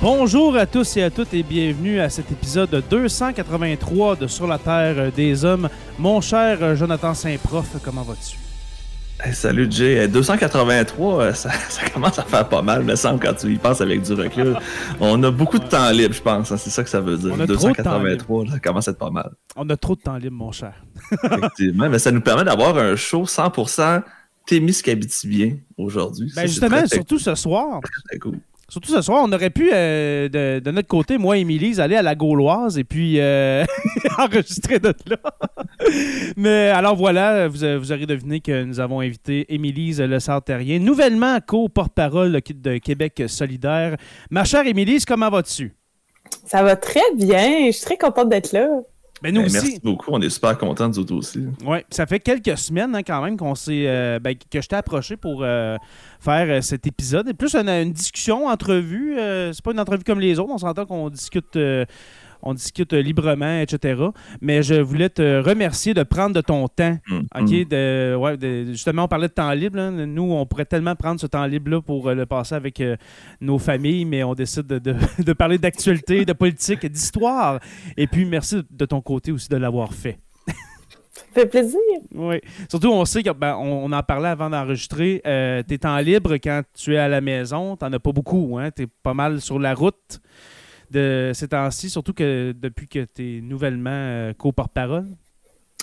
Bonjour à tous et à toutes et bienvenue à cet épisode 283 de Sur la Terre des Hommes. Mon cher Jonathan Saint-Prof, comment vas-tu? Hey, salut Jay. 283, euh, ça, ça, commence à faire pas mal, me semble, quand tu y penses avec du recul. On a beaucoup de temps libre, je pense. Hein, c'est ça que ça veut dire. On a 283, ça commence à être pas mal. On a trop de temps libre, mon cher. Effectivement, mais ça nous permet d'avoir un show 100% Témiscabitibien aujourd'hui. Ben justement, surtout ce soir. Très cool. Surtout ce soir, on aurait pu, euh, de, de, notre côté, moi et Émilie, aller à la Gauloise et puis euh, enregistrer de là. Mais alors voilà, vous, vous, aurez deviné que nous avons invité Émilise Le Sartérien, nouvellement co-porte-parole de Québec solidaire. Ma chère Émilise, comment vas-tu? Ça va très bien. Je suis très contente d'être là. Ben nous Ben, aussi. Merci beaucoup, on est super contents nous autres aussi. Oui, ça fait quelques semaines hein, quand même qu'on s'est, euh, ben, que je t'ai approché pour euh, faire euh, cet épisode. Et plus une, une discussion, entrevue. euh, c'est pas une entrevue comme les autres. On s'entend qu'on discute. euh, on discute librement, etc. Mais je voulais te remercier de prendre de ton temps. Mm, mm. De, ouais, de- justement, on parlait de temps libre. là. Nous, on pourrait tellement prendre ce temps libre-là pour le passer avec euh, nos familles, mais on décide de, de- de parler d'actualité, de politique, d'histoire. Et puis, merci de ton côté aussi de l'avoir fait. Ça fait plaisir. Oui. Surtout, on sait qu'on on en parlait avant d'enregistrer. Euh, tes temps libres quand tu es à la maison, t'en as pas beaucoup. Hein? Tu es pas mal sur la route de ces temps-ci, surtout que depuis que tu es nouvellement euh, co-porte-parole.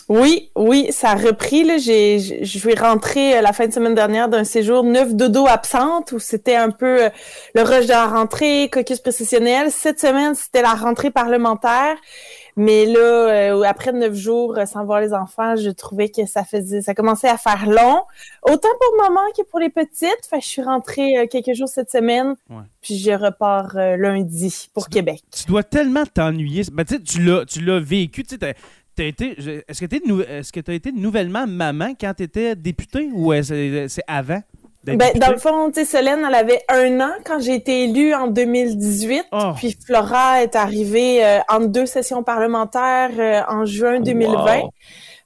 Oui, oui, ça a repris. Là. J'ai, je suis rentrée euh, la fin de semaine dernière d'un séjour neuf dodo absente où c'était un peu le rush de la rentrée, caucus précessionnel. Cette semaine, c'était la rentrée parlementaire. Mais là, euh, après neuf jours euh, sans voir les enfants, je trouvais que ça faisait, ça commençait à faire long. Autant pour maman que pour les petites. Fait que je suis rentrée euh, quelques jours cette semaine. Ouais. Puis je repars lundi pour Tu dois- Québec. Tu dois tellement t'ennuyer. Ben, tu l'as, tu l'as vécu. Tu est-ce que tu as été nouvellement maman quand tu étais députée ou est-ce- c'est, c'est avant? Ben, dans le fond, tu sais, Solène, elle avait un an quand j'ai été élue en 2018. Oh. Puis Flora est arrivée euh, entre deux sessions parlementaires euh, en juin 2020. Wow.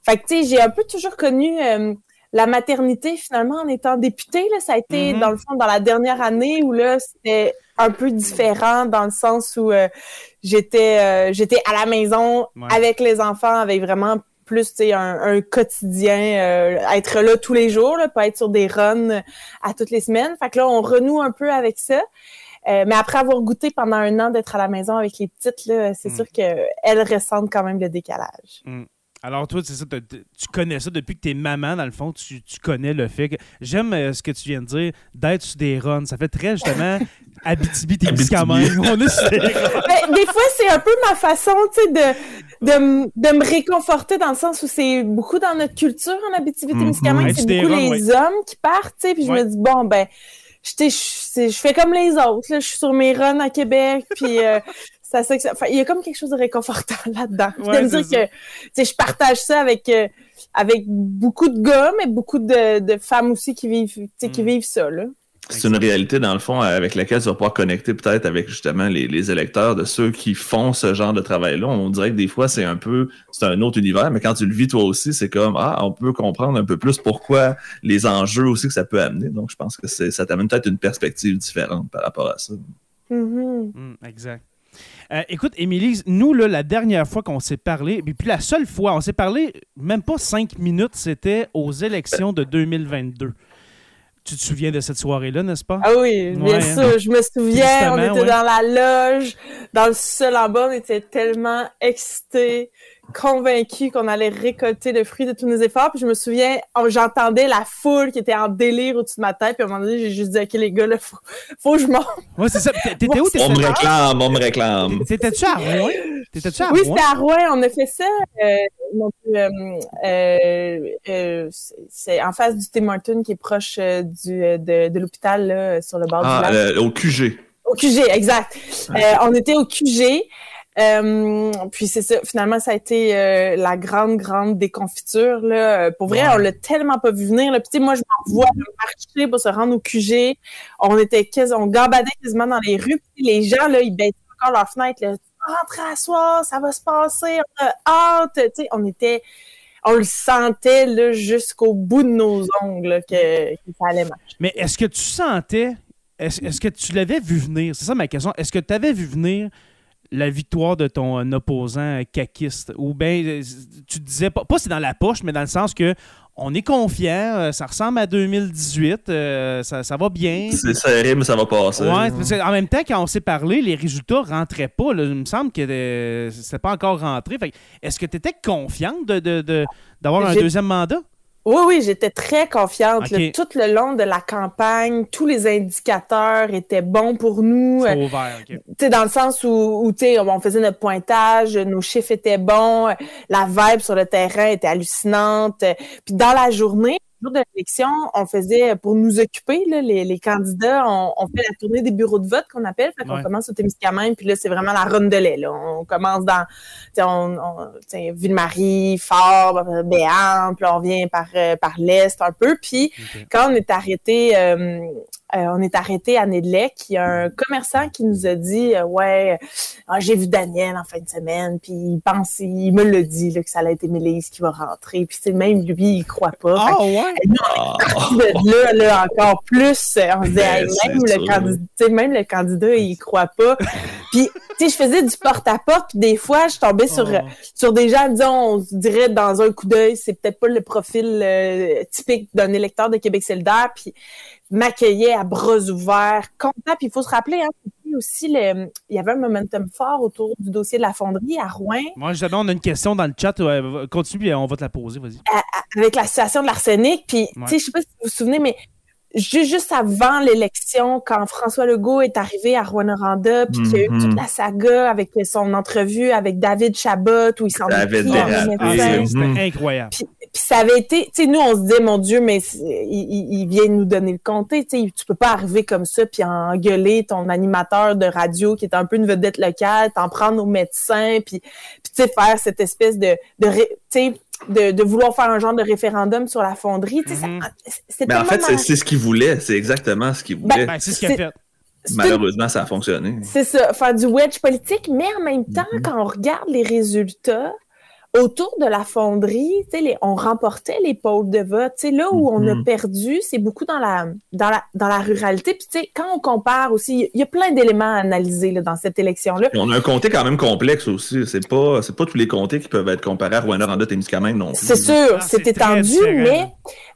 Fait que, tu sais, j'ai un peu toujours connu euh, la maternité, finalement, en étant députée. Là, ça a été, Mhm. dans le fond, dans la dernière année où, là, c'était un peu différent dans le sens où euh, j'étais j'étais à la maison Ouais. avec les enfants, avec vraiment plus, un, un quotidien, euh, être là tous les jours, là, pas être sur des runs euh, à toutes les semaines. Fait que là, on renoue un peu avec ça. Euh, mais après avoir goûté pendant un an d'être à la maison avec les petites, c'est Mm. sûr qu'elles ressentent quand même le décalage. Alors, toi, c'est ça, tu connais ça depuis que t'es maman, dans le fond, tu, tu connais le fait que. J'aime euh, ce que tu viens de dire, d'être sur des runs. Ça fait très, justement, Abitibi, Témiscamingue. On est. Ben, des fois, c'est un peu ma façon, tu sais, de, de, de me réconforter dans le sens où c'est beaucoup dans notre culture en Abitibi-Témiscamingue. Mhm. C'est Être des beaucoup les hommes qui partent, tu sais, puis je Ouais. me dis, bon, ben, je, fais comme les autres. Là. Je suis sur mes runs à Québec, puis euh, ça, ça, ça, il y a comme quelque chose de réconfortant là-dedans. Ouais, c'est dire que je partage ça avec, euh, avec beaucoup de gars, mais beaucoup de, de femmes aussi qui vivent, tu sais, qui Mm. vivent ça. Là. C'est une réalité, dans le fond, avec laquelle tu vas pouvoir connecter peut-être avec justement les, les électeurs de ceux qui font ce genre de travail-là. On dirait que des fois, c'est un peu, c'est un autre univers, mais quand tu le vis toi aussi, c'est comme, ah, on peut comprendre un peu plus pourquoi les enjeux aussi que ça peut amener. Donc, je pense que ça t'amène peut-être une perspective différente par rapport à ça. Mhm. Hum, exact. Euh, écoute, Émilie, nous, là, la dernière fois qu'on s'est parlé, et puis la seule fois, on s'est parlé même pas cinq minutes, c'était aux élections de 2022. Tu te souviens de cette soirée-là, n'est-ce pas? Ah oui, bien Ouais, sûr, je me souviens, on était ouais. dans la loge, dans le sol en bas, on était tellement excités, convaincus qu'on allait récolter le fruit de tous nos efforts. Puis je me souviens, oh, j'entendais la foule qui était en délire au-dessus de ma tête, puis à un moment donné, j'ai juste dit, OK, les gars, là, faut, faut que je monte. Ouais, c'est ça. T'étais où? On me T'étais- réclame, on me réclame. T'étais-tu à Rouen? T'étais-tu à Oui, Rouen? c'était à Rouen, on a fait ça. Euh, donc, euh, euh, c'est- en face du Tim Hortons qui est proche euh, du, de, de l'hôpital, là, sur le bord du Ah, lac. euh, au QG. Au QG, exact. Euh, on était au QG. Euh, puis c'est ça, finalement, ça a été euh, la grande, grande déconfiture. Là. Euh, Pour vrai, Ouais. on l'a tellement pas vu venir. Là. Puis tu sais, moi, je m'en vois marcher pour se rendre au QG. On était quasi, on gambadait quasiment dans les rues. Puis les gens, là, ils baissaient encore leurs fenêtres. Là. Rentrez à soir, ça va se passer, on a hâte. Tu sais, on était, on le sentait là, jusqu'au bout de nos ongles là, que, que ça allait marcher. Mais est-ce que tu sentais, est-ce est-ce que tu l'avais vu venir? C'est ça ma question. Est-ce que tu avais vu venir la victoire de ton euh, opposant caquiste? Ou bien euh, tu disais, pas, pas c'est dans la poche, mais dans le sens que on est confiant, euh, ça ressemble à 2018, euh, ça, ça va bien. C'est serré, mais ça va passer. Ouais, parce que en même temps, quand on s'est parlé, les résultats rentraient pas. là. Il me semble que euh, c'était pas encore rentré. Est-ce que tu étais confiante de, de- de- d'avoir un deuxième mandat? Oui, oui, j'étais très confiante. Là. tout le long de la campagne, tous les indicateurs étaient bons pour nous. C'est Euh, ouvert, dans le sens où, où on faisait notre pointage, nos chiffres étaient bons, la vibe sur le terrain était hallucinante. Puis dans la journée, jour de l'élection, on faisait, pour nous occuper, là, les, les candidats, on, on fait la tournée des bureaux de vote qu'on appelle. Fait qu'on Ouais. commence au Témiscamingue, puis là, c'est vraiment la ronde de lait. Là. On commence dans on, on, Ville-Marie, Fort, Béarn, puis là, on vient par, euh, par l'Est un peu. Puis quand on est arrêté, euh, euh, on est arrêté à Nedlec, il y a un commerçant qui nous a dit euh, Ouais, ah, j'ai vu Daniel en fin de semaine, puis il pense, il me l'a dit là, que ça allait être Mélise qui va rentrer. Puis c'est même lui, il croit pas. Fait Ah ouais? que nous, Ah. de là, là, encore plus, euh, on se disait, Ben, Hey, même, le candidat, tu sais, même le candidat, il croit pas. Puis, tu sais, je faisais du porte-à-porte, puis des fois, je tombais sur, Oh. sur des gens, disons, on se dirait dans un coup d'œil, c'est peut-être pas le profil euh, typique d'un électeur de Québec solidaire, puis m'accueillait à bras ouverts, content. Puis il faut se rappeler, hein, c'était aussi, le, il y avait un momentum fort autour du dossier de la fonderie à Rouen, Moi, je on a une question dans le chat. ouais, continue, puis on va te la poser. Vas-y. avec la situation de l'arsenic. Puis, Ouais. tu sais, je sais pas si vous vous souvenez, mais ju- juste avant l'élection, quand François Legault est arrivé à Rouen-Noranda, puis qu'il y a eu Mhm. toute la saga avec son entrevue avec David Chabot, où il s'en est. C'était incroyable. Puis, puis ça avait été, tu sais, nous, on se disait, mon Dieu, mais il, il- vient nous donner le comté, tu sais, tu peux pas arriver comme ça puis engueuler ton animateur de radio qui est un peu une vedette locale, t'en prendre aux médecins, puis, puis tu sais, faire cette espèce de, tu sais, de, de vouloir faire un genre de référendum sur la fonderie, tu sais, Mhm. Mais en fait, c'est c'est ce qu'il voulait. C'est exactement ce qu'il voulait. Ben, c'est ce qu'il a c'est- fait. c'est- Malheureusement, ça a fonctionné. C'est ça, faire du wedge politique, mais en même temps, Mhm. quand on regarde les résultats, autour de la fonderie, tu sais, les- on remportait les pôles de vote. Tu sais, là où on a Mhm. perdu, c'est beaucoup dans la, dans la, dans la ruralité. Puis, tu sais, quand on compare aussi, il y a plein d'éléments à analyser là, dans cette élection-là. On a un comté quand même complexe aussi. C'est pas, c'est pas tous les comtés qui peuvent être comparés à Rwanda, Témiscamingue non plus. C'est sûr, Ah, c'est étendu, mais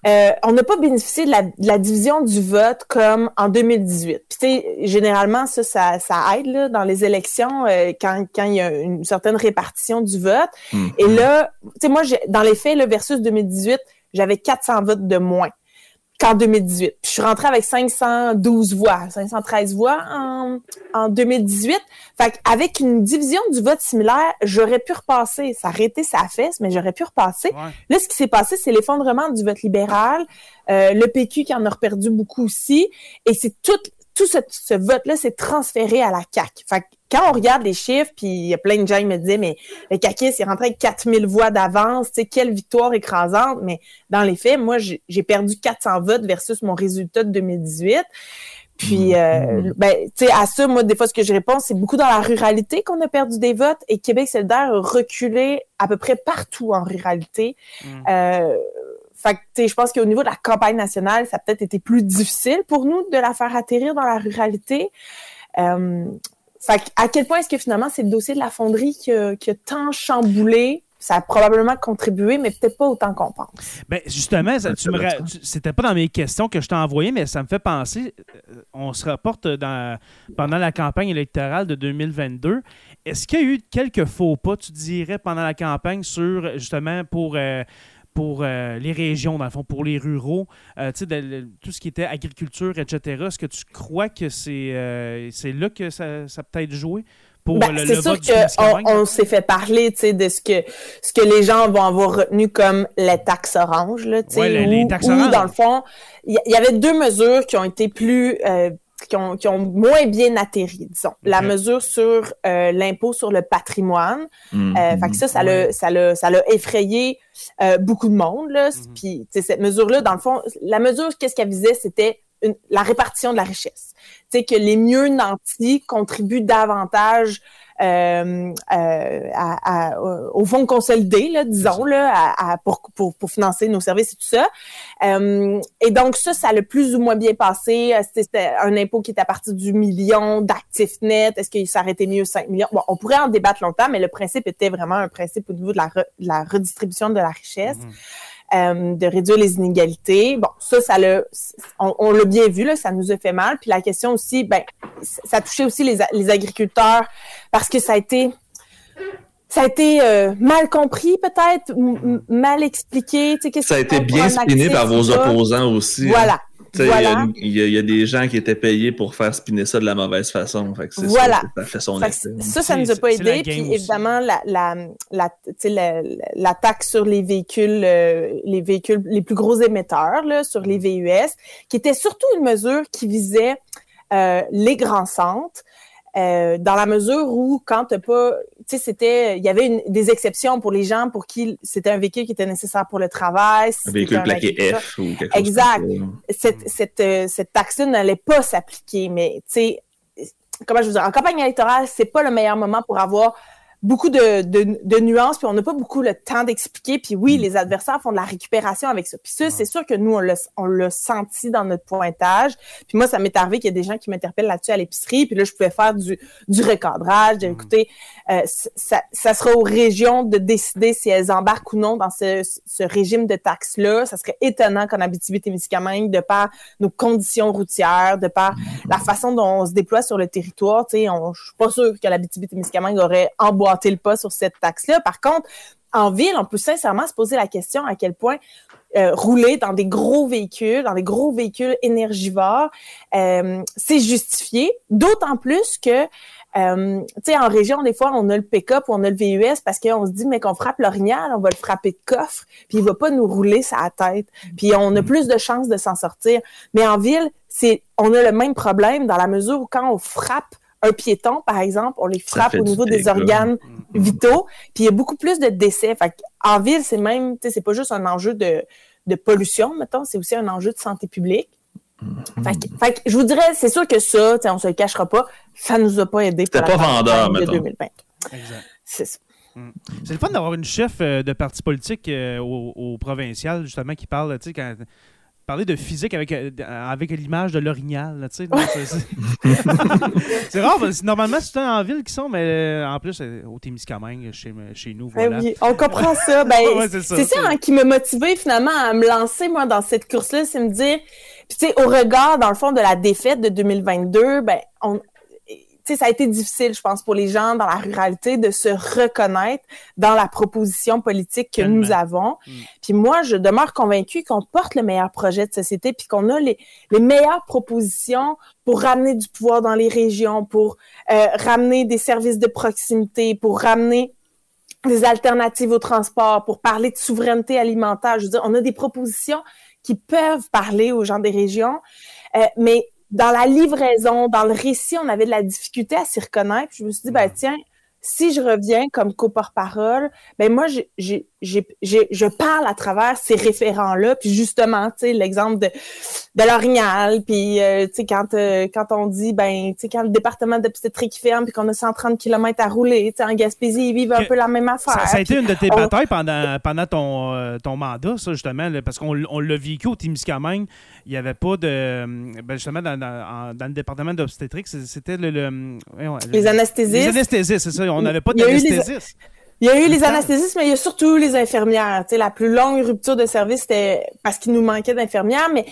euh, on n'a pas bénéficié de la, de la division du vote comme en 2018. Puis, généralement, ça, ça, ça aide là, dans les élections euh, quand, quand il y a une certaine répartition du vote. Mhm. Et là, tu sais, moi, dans les faits, là, versus 2018, j'avais 400 votes de moins. Qu'en 2018. Puis je suis rentrée avec 512 voix, 513 voix en, en 2018. Fait qu'avec une division du vote similaire, j'aurais pu repasser. Ça aurait été sa fesse, mais j'aurais pu repasser. Là, ce qui s'est passé, c'est l'effondrement du vote libéral, euh, le PQ qui en a perdu beaucoup aussi, et c'est tout, tout ce, ce vote-là s'est transféré à la CAQ. Fait que quand on regarde les chiffres, puis il y a plein de gens qui me disaient, mais le CAQ, est rentré avec 4000 voix d'avance, tu sais, quelle victoire écrasante. Mais dans les faits, moi, j'ai perdu 400 votes versus mon résultat de 2018. Puis, mmh. euh, ben, tu sais, à ça, moi, des fois, ce que je réponds, c'est beaucoup dans la ruralité qu'on a perdu des votes et Québec solidaire a reculé à peu près partout en ruralité. Mmh. Euh, fait que, je pense qu'au niveau de la campagne nationale, ça a peut-être été plus difficile pour nous de la faire atterrir dans la ruralité. Euh, fait à quel point est-ce que finalement c'est le dossier de la fonderie qui a, tant chamboulé? Ça a probablement contribué, mais peut-être pas autant qu'on pense. Ben justement, ça, tu c'était pas dans mes questions que je t'ai envoyé, mais ça me fait penser. Euh, on se rapporte dans, pendant la campagne électorale de 2022. Est-ce qu'il y a eu quelques faux pas, tu dirais, pendant la campagne sur justement pour euh, pour euh, les régions, dans le fond, pour les ruraux, euh, tout ce qui était agriculture, etc. Est-ce que tu crois que c'est euh, là que ça, ça peut être joué? pour ben, C'est sûr qu'on on, s'est fait parler de ce que, ce que les gens vont avoir retenu comme les taxes oranges. Là, ouais, les, taxes oranges. dans le fond, il y, avait deux mesures qui ont été plus qui ont, qui ont moins bien atterri, disons. La mesure sur euh, l'impôt sur le patrimoine. Mmh, euh, fait que ça, ça l'a, ça l'a, ça l'a effrayé euh, beaucoup de monde, là. Mmh. Puis, cette mesure-là, dans le fond, la mesure, qu'est-ce qu'elle visait? C'était la répartition de la richesse. Tu sais, que les mieux nantis contribuent davantage euh, euh, au fonds consolidé, là, disons, là, pour, pour, pour, financer nos services et tout ça. Euh, et donc, ça, ça a le plus ou moins bien passé. C'était un impôt qui était à partir du million d'actifs nets? Est-ce qu'il s'arrêtait mieux 5 millions? Bon, on pourrait en débattre longtemps, mais le principe était vraiment un principe au niveau de la, la redistribution de la richesse. Mm-hmm. Euh, de réduire les inégalités. Bon, ça, ça l'a, on, l'a bien vu, là, ça nous a fait mal. Puis la question aussi, ben, ça touchait aussi les, les agriculteurs parce que ça a été, ça a été euh, mal compris peut-être, mal expliqué. Tu sais, ça a été bien spiné par vos opposants aussi. Hein. Voilà, il y, a des gens qui étaient payés pour faire spinner ça de la mauvaise façon. Fait voilà. Ça, fait son effet. Ça, ça nous a pas aidé. Puis évidemment, la, la, la, la, taxe sur les véhicules, euh, les véhicules, les plus gros émetteurs, là, sur les VUS, qui était surtout une mesure qui visait euh, les grands centres. Euh, dans la mesure où quand t'as pas, tu sais, c'était, il y avait une, des exceptions pour les gens pour qui c'était un véhicule qui était nécessaire pour le travail. Un véhicule plaqué F ou quelque chose Exact. Cette, cette, euh, cette taxe-là n'allait pas s'appliquer, mais tu sais, comment je veux dire, en campagne électorale, c'est pas le meilleur moment pour avoir beaucoup de, de, de, nuances, puis on n'a pas beaucoup le temps d'expliquer. Puis oui, mm. les adversaires font de la récupération avec ça. Puis ça, c'est sûr que nous, on l'a senti dans notre pointage. Puis moi, ça m'est arrivé qu'il y a des gens qui m'interpellent là-dessus à l'épicerie. Puis là, je pouvais faire du, du recadrage, dire, mm. écoutez, euh, ça, ça sera aux régions de décider si elles embarquent ou non dans ce, ce régime de taxes-là. Ça serait étonnant qu'en Abitibi-Témiscamingue, de par nos conditions routières, de par mm. la façon dont on se déploie sur le territoire, tu sais, je suis pas sûr que l'Abitibi-Témiscamingue aurait emboîté le pas sur cette taxe-là. Par contre, en ville, on peut sincèrement se poser la question à quel point euh, rouler dans des gros véhicules, dans des gros véhicules énergivores, euh, c'est justifié. D'autant plus que, euh, tu sais, en région, des fois, on a le pick-up ou on a le VUS parce qu'on se dit, mais qu'on frappe l'orignal, on va le frapper de coffre, puis il va pas nous rouler sa tête. Puis on a plus de chances de s'en sortir. Mais en ville, c'est, on a le même problème dans la mesure où quand on frappe un piéton, par exemple, on les frappe au niveau des organes mm-hmm. vitaux, puis il y a beaucoup plus de décès. en ville, c'est même, c'est pas juste un enjeu de, pollution, mettons, c'est aussi un enjeu de santé publique. Mm-hmm. Fait, je vous dirais, c'est sûr que ça, on se le cachera pas, ça nous a pas aidé pour pas vendeur, de 2020. C'est ça. Mm. C'est le fun d'avoir une chef euh, de parti politique euh, au, provincial, justement, qui parle, tu sais, quand parler de physique avec, euh, avec l'image de l'orignal. Tu sais, c'est rare, parce que normalement, c'est en ville qui sont, mais euh, en plus, euh, au Témiscamingue, chez, chez nous, ben voilà. on comprend ça. Ben, c'est ça, hein, qui m'a motivé finalement à me lancer, moi, dans cette course-là, c'est me dire, puis tu sais, au regard, dans le fond, de la défaite de 2022, ben, on, sais, ça a été difficile, je pense, pour les gens dans la ruralité de se reconnaître dans la proposition politique que nous avons. Mm. Puis moi, je demeure convaincue qu'on porte le meilleur projet de société, puis qu'on a les, les meilleures propositions pour ramener du pouvoir dans les régions, pour euh, ramener des services de proximité, pour ramener des alternatives au transport, pour parler de souveraineté alimentaire. Je veux dire, on a des propositions qui peuvent parler aux gens des régions, euh, mais dans la livraison, dans le récit, on avait de la difficulté à s'y reconnaître. je me suis dit, ben tiens, si je reviens comme co-porte-parole, ben moi, j'ai je parle à travers ces référents-là, puis justement, tu sais, l'exemple de, de l'Orignal, puis euh, tu sais, quand, euh, quand on dit, ben, tu sais, quand le département d'obstétrique ferme, puis qu'on a 130 km à rouler, tu sais, en Gaspésie, ils vivent un peu la même affaire. Ça, a été une de tes batailles pendant, pendant ton, euh, ton mandat, ça, justement, parce qu'on on l'a vécu au Témiscamingue, il n'y avait pas de, ben, justement, dans, dans, dans le département d'obstétrique, c'était le, le, Les anesthésistes. Les anesthésistes, c'est ça, on n'avait pas d'anesthésistes. Il y a eu les anesthésistes, mais il y a surtout les infirmières. La plus longue rupture de service, c'était parce qu'il nous manquait d'infirmières. Mais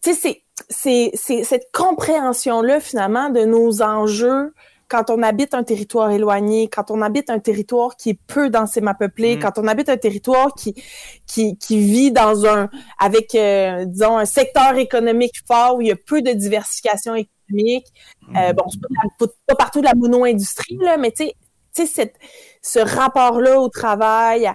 c'est, cette compréhension-là, finalement, de nos enjeux quand on habite un territoire éloigné, quand on habite un territoire qui est peu densément peuplé, mm. quand on habite un territoire qui, qui, qui vit dans un, avec, euh, disons, un secteur économique fort où il y a peu de diversification économique. Euh, mm. bon, c'est pas, pas, partout de la mono-industrie, là, mais tu sais, sais, ce rapport-là au travail,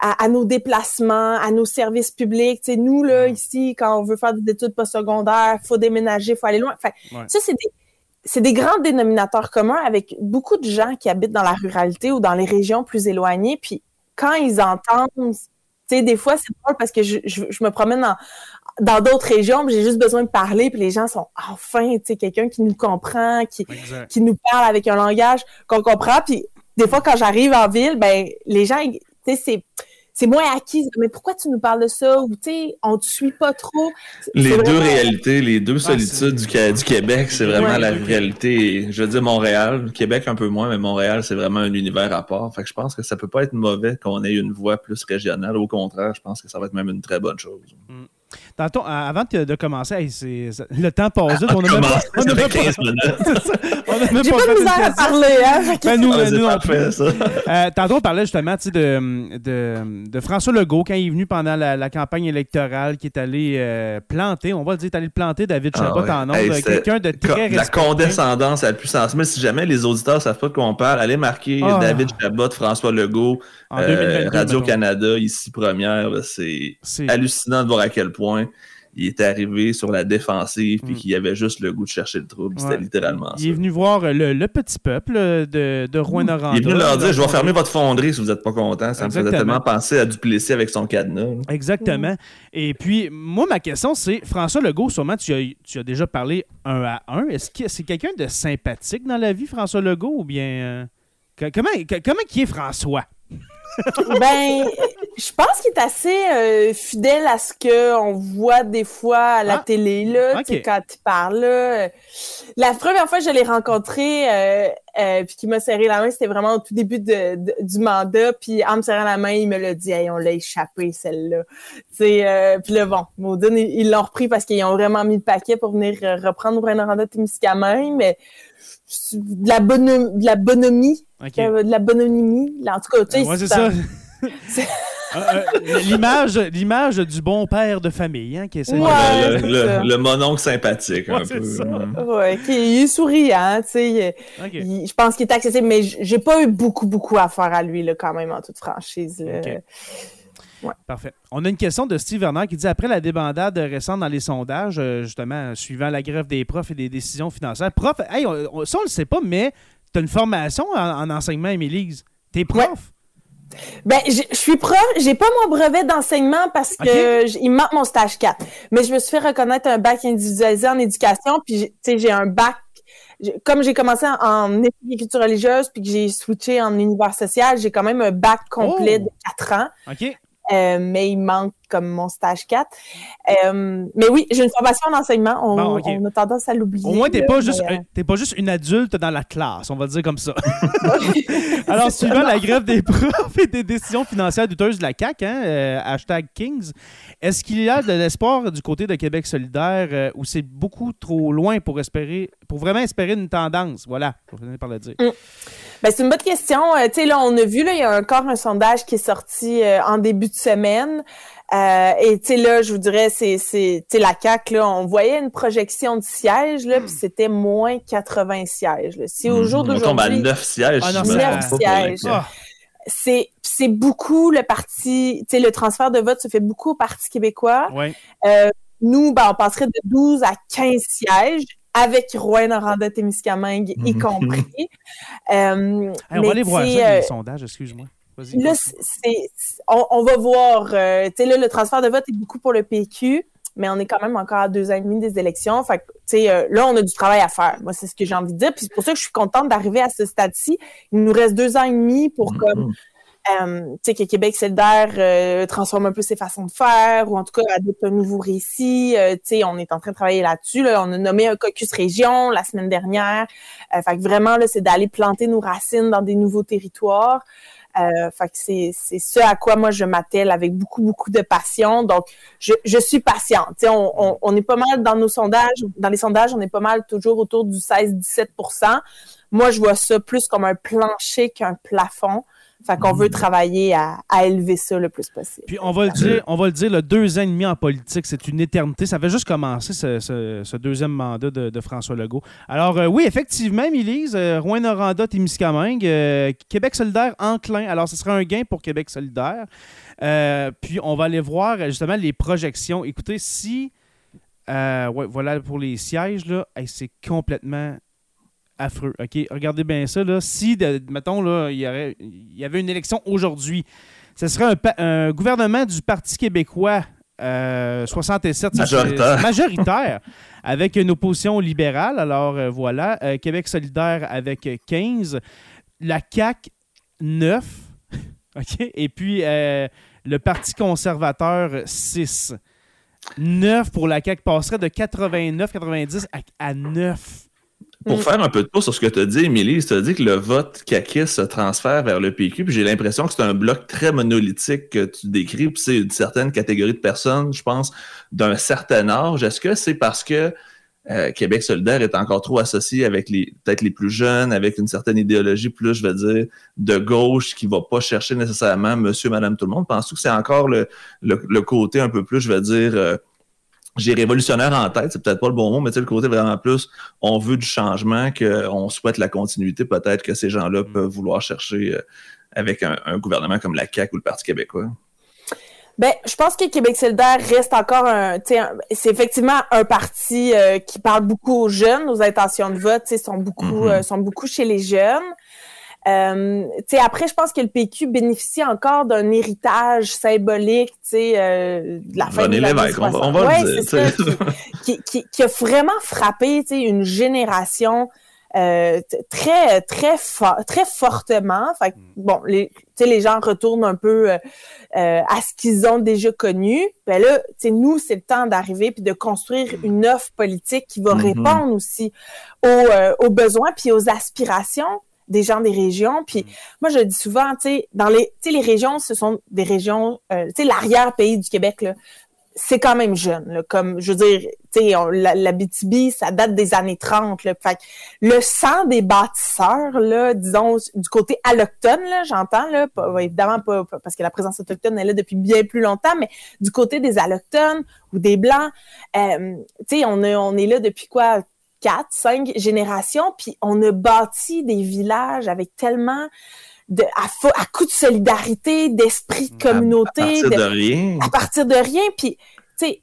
à, nos déplacements, à nos services publics. Tu sais, nous, là, ici, quand on veut faire des études postsecondaires, faut déménager, faut aller loin. Enfin, ça, c'est des, c'est des grands dénominateurs communs avec beaucoup de gens qui habitent dans la ruralité ou dans les régions plus éloignées. Puis quand ils entendent, tu sais, des fois, c'est drôle parce que je, je, me promène dans, dans d'autres régions, j'ai juste besoin de parler, puis les gens sont enfin, tu sais, quelqu'un qui nous comprend, qui, qui nous parle avec un langage qu'on comprend. Puis des fois, quand j'arrive en ville, ben, les gens, tu sais, c'est, c'est moins acquis. Mais pourquoi tu nous parles de ça? Ou, tu sais, on te suit pas trop. Les deux réalités, les deux ah, solitudes du, du, Québec, c'est vraiment la réalité. Je veux dire, Montréal, Québec un peu moins, mais Montréal, c'est vraiment un univers à part. Fait que je pense que ça peut pas être mauvais qu'on ait une voix plus régionale. Au contraire, je pense que ça va être même une très bonne chose. Mm. Tantôt, avant de, commencer, le temps passe vite. On a même pas, on a 15 minutes. J'ai pas, de misère à parler. Hein, ben, nous, ah, nous on fait ça. Euh, tantôt, on parlait justement de, de, de, François Legault quand il est venu pendant la, campagne électorale, qui est allé euh, planter, on va le dire, est allé planter David ah, Chabot en nombre. Quelqu'un de très La condescendance la puissance. Mais si jamais les auditeurs ne savent pas de quoi on parle, allez marquer ah. David Chabot, François Legault, euh, Radio-Canada, ici première. C'est hallucinant de voir à quel point il était arrivé sur la défensive puis mm. qu'il avait juste le goût de chercher le trouble. C'était littéralement ça. Il est venu voir le, petit peuple de, de Rouen-Noranda. Il est venu leur dire Je vais fermer votre fonderie si vous n'êtes pas content. Ça me faisait tellement penser à Duplessis avec son cadenas. Exactement. Et puis, moi, ma question, c'est François Legault, sûrement, tu as, tu as déjà parlé un à un. Est-ce que c'est quelqu'un de sympathique dans la vie, François Legault, ou bien. Euh, comment, comment qui est François? Ben, je pense qu'il est assez euh, fidèle à ce qu'on voit des fois à la ah, télé, là, quand il parle. Là. La première fois que je l'ai rencontré, euh, euh, puis qu'il m'a serré la main, c'était vraiment au tout début de, du mandat. Puis en me serrant la main, il me l'a dit, hey, on l'a échappé celle-là. Euh, puis là, bon, Maudine, ils l'ont repris parce qu'ils ont vraiment mis le paquet pour venir reprendre Brenda Témiscamingue, mais de la, bonhomie, de la bonhomie, de la bonhomie. Là, en tout cas, tu sais, c'est ça. Euh, euh, l'image, l'image du bon père de famille, hein, qui ouais, le, le, mononcle sympathique, un peu. Ça. Ouais, qui est souriant, tu sais. Je pense qu'il est accessible, mais j'ai pas eu beaucoup, beaucoup à faire à lui, là, quand même, en toute franchise. Parfait. On a une question de Steve Werner qui dit après la débandade récente dans les sondages, euh, justement, suivant la grève des profs et des décisions financières. Prof, hey, on, ça, on le sait pas, mais tu as une formation en, enseignement, Émilise. T'es prof? Ben, je suis prof. J'ai pas mon brevet d'enseignement parce que il manque mon stage 4. Mais je me suis fait reconnaître un bac individualisé en éducation. Puis, tu sais, j'ai un bac. Comme j'ai commencé en écriture religieuse puis que j'ai switché en univers social, j'ai quand même un bac complet oh! de 4 ans. OK. Euh, mais il manque comme mon stage 4. Euh, mais oui, j'ai une formation en enseignement. On, a tendance à l'oublier. Au moins, t'es pas, juste, pas juste une adulte dans la classe, on va dire comme ça. Alors, suivant la grève des profs et des décisions financières douteuses de la CAQ, hein, hashtag Kings, est-ce qu'il y a de l'espoir du côté de Québec solidaire où c'est beaucoup trop loin pour espérer, pour vraiment espérer une tendance? Voilà, pour finir par le dire. Mm. Ben, c'est une bonne question. tu sais, là, on a vu, là, il y a encore un sondage qui est sorti en début de semaine. Euh, et tu sais là, je vous dirais, c'est c'est la CAC là, on voyait une projection de sièges là, puis hmm. c'était moins 80 sièges. Là. Si au jour d'aujourd'hui, on tombe à 9 sièges, ah, 9 sièges. C'est c'est beaucoup le parti, tu sais, le transfert de vote se fait beaucoup au Parti québécois. Euh, nous, ben, on passerait de 12 à 15 sièges avec Rouen Noranda Témiscamingue y mhm. compris. euh, on va aller voir ça, les sondages, excuse-moi. Là, c'est, on, va voir. Euh, tu sais, là, le transfert de vote est beaucoup pour le PQ, mais on est quand même encore à deux ans et demi des élections. Fait tu sais, euh, là, on a du travail à faire. Moi, c'est ce que j'ai envie de dire. Puis c'est pour ça que je suis contente d'arriver à ce stade-ci. Il nous reste deux ans et demi pour mm-hmm. comme. Euh, tu sais, que Québec solidaire transforme un peu ses façons de faire, ou en tout cas adopte un nouveau récit. tu sais, on est en train de travailler là-dessus. Là. On a nommé un caucus région la semaine dernière. fait que vraiment, là, c'est d'aller planter nos racines dans des nouveaux territoires. Euh, fait que c'est, c'est ce à quoi moi je m'attelle avec beaucoup, beaucoup de passion. Donc, je, je suis patiente. On, on, on, est pas mal dans nos sondages, dans les sondages, on est pas mal toujours autour du 16-17% Moi, je vois ça plus comme un plancher qu'un plafond. Fait qu'on veut mm. travailler à, élever ça le plus possible. Puis on va le dire, on va le dire, le deux ans et demi en politique, c'est une éternité. Ça fait juste commencer ce, deuxième mandat de, François Legault. Alors euh, oui, effectivement, Mélise, euh, Rouen-Noranda, Témiscamingue, euh, Québec solidaire enclin. Alors ce sera un gain pour Québec solidaire. puis on va aller voir justement les projections. Écoutez, si ouais, voilà pour les sièges là, c'est complètement affreux. OK? Regardez bien ça. Là. Si, mettons, là, il, y aurait, il y avait une élection aujourd'hui, ce serait un, gouvernement du Parti québécois 67 euh, majoritaire. avec une opposition libérale. Alors euh, voilà, euh, Québec solidaire avec 15, la CAC 9, OK, et puis le Parti conservateur 6. 9 pour la CAC passerait de 89-90 à, à 9. Pour mm. faire un peu de pouce sur ce que tu as dit, Émilie, tu as dit que le vote CAQIS se transfère vers le PQ, puis j'ai l'impression que c'est un bloc très monolithique que tu décris, puis c'est une certaine catégorie de personnes, je pense, d'un certain âge. Est-ce que c'est parce que euh, Québec solidaire est encore trop associé avec les peut-être les plus jeunes, avec une certaine idéologie plus, je vais dire, de gauche qui va pas chercher nécessairement monsieur, madame, tout le monde? Penses-tu que c'est encore le, le, côté un peu plus, je vais dire, euh, j'ai révolutionnaire en tête, c'est peut-être pas le bon mot, mais tu sais, le côté vraiment plus, on veut du changement, qu'on souhaite la continuité, peut-être que ces gens-là mm. peuvent vouloir chercher euh, avec un, gouvernement comme la CAQ ou le Parti québécois. Ben, je pense que Québec solidaire reste encore un, c'est effectivement un parti euh, qui parle beaucoup aux jeunes, aux intentions de vote, sont beaucoup, mm-hmm. euh, sont beaucoup chez les jeunes. Euh, après, je pense que le PQ bénéficie encore d'un héritage symbolique, tu sais, euh, de la fin de la on, va, ouais, le dire. qui, qui, qui, a vraiment frappé, tu sais, une génération euh, très, très, très fortement. Fait que, mm. bon, les, les gens retournent un peu euh, euh, à ce qu'ils ont déjà connu. Ben là, nous, c'est le temps d'arriver puis de construire mm. une offre politique qui va mm-hmm. répondre aussi aux, euh, aux besoins puis aux aspirations des gens des régions. Puis mm. moi, je dis souvent, tu sais, dans les, les régions, ce sont des régions, euh, tu sais, l'arrière-pays du Québec, là, c'est quand même jeune. Là, comme, je veux dire, tu sais, la, la BTB, ça date des années 30. Là, fait le sang des bâtisseurs, là, disons, du côté allochtone, là, j'entends, là, évidemment pas, parce que la présence autochtone est là depuis bien plus longtemps, mais du côté des allochtones ou des blancs, euh, tu sais, on, on est là depuis quoi quatre, cinq générations, puis on a bâti des villages avec tellement de, à, à coup de solidarité, d'esprit de communauté. À, partir de, rien. À partir de rien, puis, tu sais,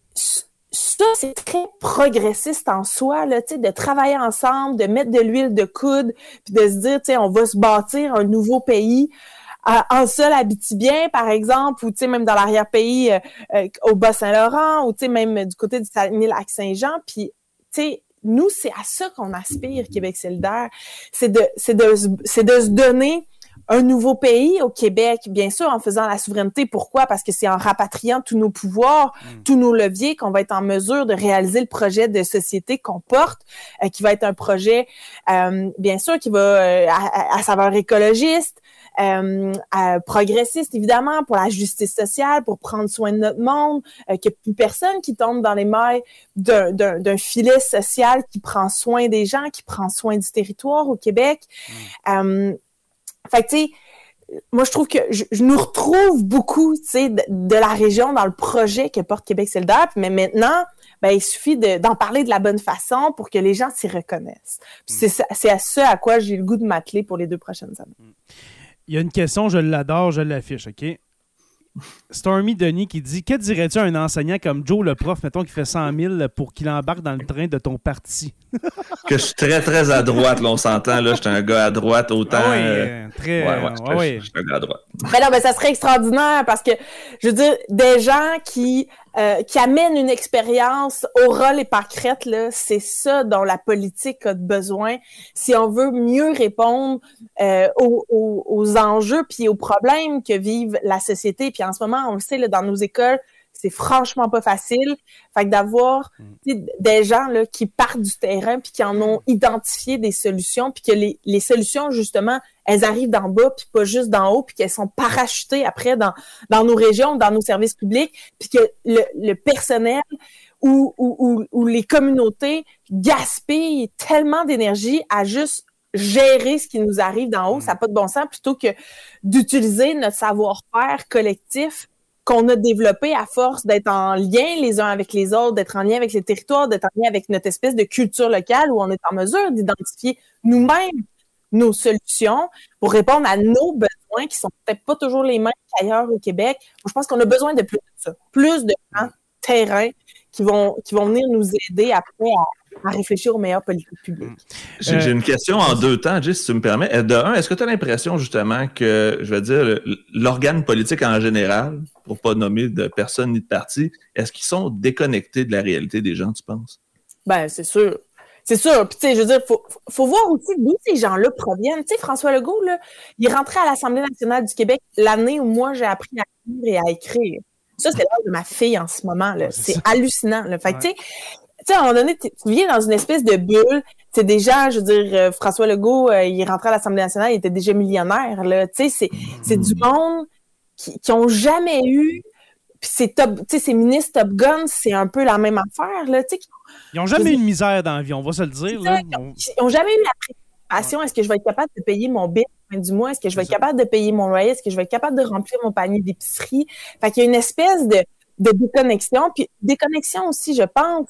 ça, c'est très progressiste en soi, là, tu sais, de travailler ensemble, de mettre de l'huile de coude, puis de se dire, tu sais, on va se bâtir un nouveau pays. Euh, en seul bien par exemple, ou tu sais, même dans l'arrière-pays, euh, euh, au Bas-Saint-Laurent, ou tu sais, même du côté du Saguenay-Lac-Saint-Jean, puis, tu sais, nous, c'est à ça qu'on aspire, Québec solidaire. C'est de, c'est de, c'est de se donner un nouveau pays au Québec, bien sûr, en faisant la souveraineté. Pourquoi? Parce que c'est en rapatriant tous nos pouvoirs, mm. tous nos leviers qu'on va être en mesure de réaliser le projet de société qu'on porte, euh, qui va être un projet, euh, bien sûr, qui va euh, à, à, saveur écologiste, euh, progressiste, évidemment, pour la justice sociale, pour prendre soin de notre monde, euh, qu'il n'y ait plus personne qui tombe dans les mailles d'un filet social qui prend soin des gens, qui prend soin du territoire au Québec. Mm. Fait que, tu sais, moi, je trouve que je, nous retrouve beaucoup, tu sais, de, la région dans le projet que porte Québec solidaire. Mais maintenant, ben, il suffit d'en parler de la bonne façon pour que les gens s'y reconnaissent. Mm. C'est à ce à quoi j'ai le goût de m'atteler pour les deux prochaines années. Mm. Il y a une question, je l'adore, je l'affiche, OK? Stormy Denis qui dit Que dirais-tu à un enseignant comme Joe, le prof, mettons, qui fait 100 000 pour qu'il embarque dans le train de ton parti? Que je suis très, très à droite, là, on s'entend. Là, je suis un gars à droite autant. Ah oui, euh, très. Ouais, ouais, je suis un gars à droite. Mais non, mais ça serait extraordinaire parce que, je veux dire, des gens qui euh, qui amène une expérience au rôle et pâquerettes, là, c'est ça dont la politique a besoin si on veut mieux répondre euh, aux, aux, enjeux puis aux problèmes que vivent la société. Puis en ce moment, on le sait, là, dans nos écoles, c'est franchement pas facile. Fait que d'avoir mm. des gens là, qui partent du terrain puis qui en ont identifié des solutions puis que les, les solutions, justement, elles arrivent d'en bas puis pas juste d'en haut puis qu'elles sont parachutées après dans, dans nos régions, dans nos services publics puis que le, le personnel ou, ou, ou, les communautés gaspillent tellement d'énergie à juste gérer ce qui nous arrive d'en haut, mm. ça n'a pas de bon sens, plutôt que d'utiliser notre savoir-faire collectif qu'on a développé à force d'être en lien les uns avec les autres, d'être en lien avec les territoires, d'être en lien avec notre espèce de culture locale où on est en mesure d'identifier nous-mêmes nos solutions pour répondre à nos besoins qui sont peut-être pas toujours les mêmes qu'ailleurs au Québec. je pense qu'on a besoin de plus de ça, plus de gens terrain qui vont qui vont venir nous aider après à à réfléchir aux meilleures politiques publiques. J'ai une question en deux temps, Jess, si tu me permets. Euh, de un, est-ce que tu as l'impression justement que, je veux dire, l'organe politique en général, pour pas nommer de personne ni de parti, est-ce qu'ils sont déconnectés de la réalité des gens, tu penses? Ben, c'est sûr. C'est sûr. Puis, tu sais, je veux dire, faut, faut voir aussi d'où ces gens-là proviennent. Tu sais, François Legault, là, il est rentré à l'Assemblée nationale du Québec l'année où moi, j'ai appris à lire et à écrire. Ça, c'est l'âge de ma fille en ce moment. là. c'est hallucinant. Là. Fait sais, à un moment donné, tu viens dans une espèce de bulle. C'est déjà, je veux dire, euh, François Legault, euh, il est rentré à l'Assemblée nationale, il était déjà millionnaire. Là, tu sais, c'est, c'est du monde qui, qui ont jamais eu. Puis c'est top, tu sais, ces ministres Top Gun, c'est un peu la même affaire. Là, tu sais, ils ont jamais eu une misère dans la vie, on va se le dire. Là. Ils ont jamais eu la préoccupation. Est-ce que je vais être capable de payer mon bill fin du mois? Est-ce que je vais être capable de payer mon loyer? Est-ce que je vais être capable de remplir mon panier d'épicerie? Fait qu'il y a une espèce de, de déconnexion. Puis déconnexion aussi, je pense,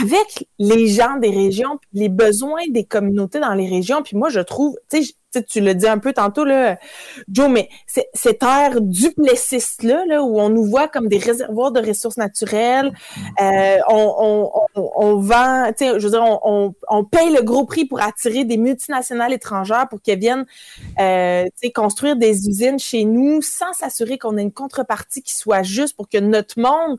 avec les gens des régions, les besoins des communautés dans les régions. Puis moi, je trouve, tu sais, tu le dis un peu tantôt, là, Joe, mais cette ère duplessiste-là, là, où on nous voit comme des réservoirs de ressources naturelles, euh, on, vend, je veux dire, on, paye le gros prix pour attirer des multinationales étrangères pour qu'elles viennent, euh, construire des usines chez nous sans s'assurer qu'on ait une contrepartie qui soit juste pour que notre monde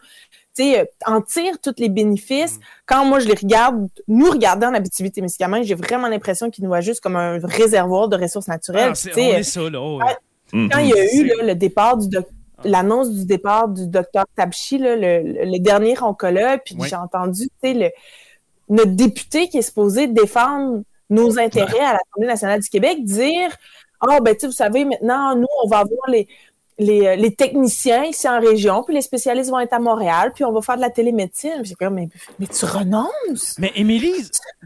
en tire tous les bénéfices. Mm. Quand moi, je les regarde, nous regarder en Abitibi-Témiscamingue, j'ai vraiment l'impression qu'ils nous voient juste comme un réservoir de ressources naturelles. Ah, on ça, là. Oh, quand il y a eu le départ du l'annonce du départ du docteur Tabchi, le, dernier oncologue, puis j'ai entendu le, notre député qui est supposé défendre nos intérêts à l'Assemblée nationale du Québec dire Ah, oh, ben, tu vous savez, maintenant, nous, on va avoir les, euh, les, techniciens ici en région, puis les spécialistes vont être à Montréal, puis on va faire de la télémédecine. J'ai mais, mais, tu renonces? Mais Émilie,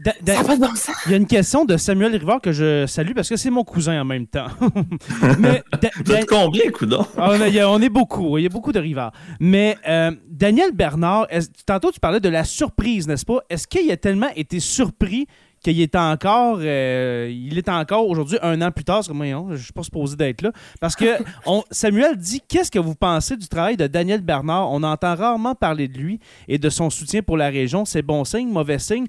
il y a une question de Samuel Rivard que je salue parce que c'est mon cousin en même temps. mais, Vous êtes combien, coudon? Ah, on est beaucoup, il y a beaucoup de Rivard. Mais euh, Daniel Bernard, tantôt tu parlais de la surprise, n'est-ce pas? Est-ce qu'il a tellement été surpris qu'il est encore, euh, il est encore aujourd'hui, un an plus tard, je ne suis pas supposé d'être là. Parce que Samuel dit Qu'est-ce que vous pensez du travail de Daniel Bernard? On entend rarement parler de lui et de son soutien pour la région. C'est bon signe, mauvais signe.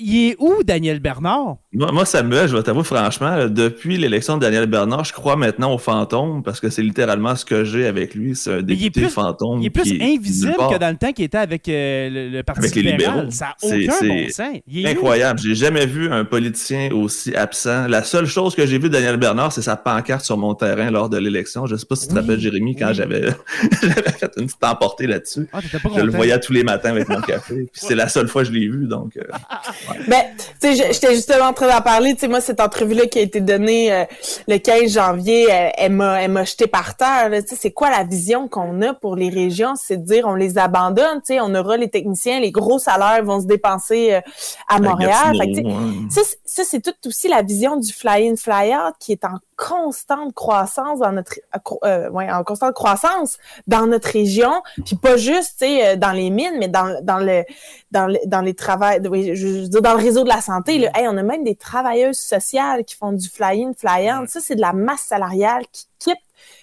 Il est où, Daniel Bernard? Moi, moi Samuel, je vais t'avouer franchement, depuis l'élection de Daniel Bernard, je crois maintenant au fantôme parce que c'est littéralement ce que j'ai avec lui. C'est un il député plus- fantôme. Il est plus invisible que dans le temps qu'il était avec euh, le, le Parti Avec les libéral. libéraux. Ça n'a aucun bon sens. Il est où? Incroyable. J'ai jamais vu un politicien aussi absent. La seule chose que j'ai vu de Daniel Bernard, c'est sa pancarte sur mon terrain lors de l'élection. Je sais pas si tu te rappelles, Jérémy, quand oui. j'avais fait une petite emportée là-dessus. Ah, Je le voyais tous les matins avec mon café. Puis c'est la seule fois que je l'ai vu, donc. euh, Ben, tu sais, je- j'étais justement en train d'en parler. Tu sais, moi, cette entrevue-là qui a été donnée euh, le 15 janvier, euh, elle m'a, elle m'a jeté par terre. Tu sais, c'est quoi la vision qu'on a pour les régions? C'est de dire, on les abandonne. Tu sais, on aura les techniciens, les gros salaires vont se dépenser euh, à Montréal. Fait ouais. ça, c'est- ça, c'est tout aussi la vision du fly-in, fly-out qui est en constante croissance dans notre euh, ouais, en constante croissance dans notre région, puis pas juste tu sais euh, dans les mines, mais dans, dans le dans le, dans les travails oui, je, je veux dire dans le réseau de la santé là, hey, on a même des travailleuses sociales qui font du fly-in, fly-out. Ça c'est de la masse salariale qui quitte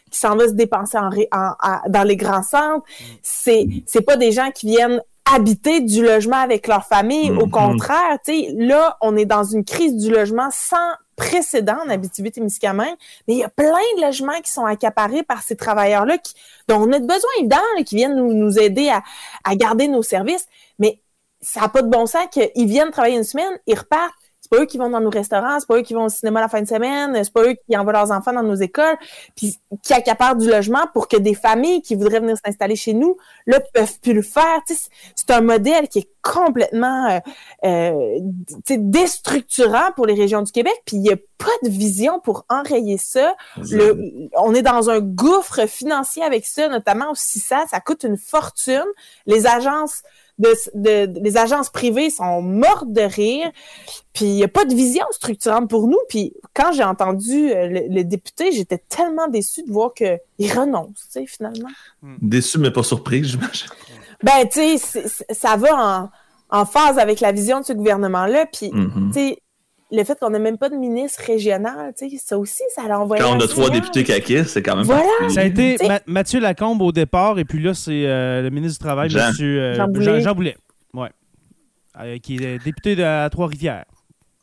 qui s'en va se dépenser en, ré- en- en- dans les grands centres. C'est c'est pas des gens qui viennent habiter du logement avec leur famille. Au Mhm. contraire, tu sais, là, on est dans une crise du logement sans précédent en Abitibi-Témiscamingue, mais il y a plein de logements qui sont accaparés par ces travailleurs-là dont on a besoin, évidemment, là, qui viennent nous, nous aider à, à garder nos services, mais ça n'a pas de bon sens qu'ils viennent travailler une semaine, ils repartent. C'est pas eux qui vont dans nos restaurants, c'est pas eux qui vont au cinéma la fin de semaine, c'est pas eux qui envoient leurs enfants dans nos écoles, puis qui accaparent du logement pour que des familles qui voudraient venir s'installer chez nous, là, peuvent plus le faire. C'est- un modèle qui est complètement euh, euh, déstructurant pour les régions du Québec, puis il n'y a pas de vision pour enrayer ça. Le, on est dans un gouffre financier avec ça, notamment aussi ça, ça coûte une fortune. Les agences de, de- les agences privées sont mortes de rire, puis il n'y a pas de vision structurante pour nous. Puis quand j'ai entendu euh, le, le député, j'étais tellement déçue de voir qu'il renonce, tu sais, finalement. Déçu, mais pas surpris, j'imagine. Ben, tu sais, ça va en, en phase avec la vision de ce gouvernement-là, puis Mhm. tu sais, le fait qu'on n'a même pas de ministre régional, tu sais, ça aussi, ça l'a envoyé. Quand on a trois députés caquistes, c'est quand même Voilà. Ça a été Ma- Mathieu Lacombe au départ, et puis là, c'est euh, le ministre du Travail, Jean. Monsieur euh, Jean Boulet. Jean, Jean Boulet. Ouais. Euh, qui est député de Trois-Rivières.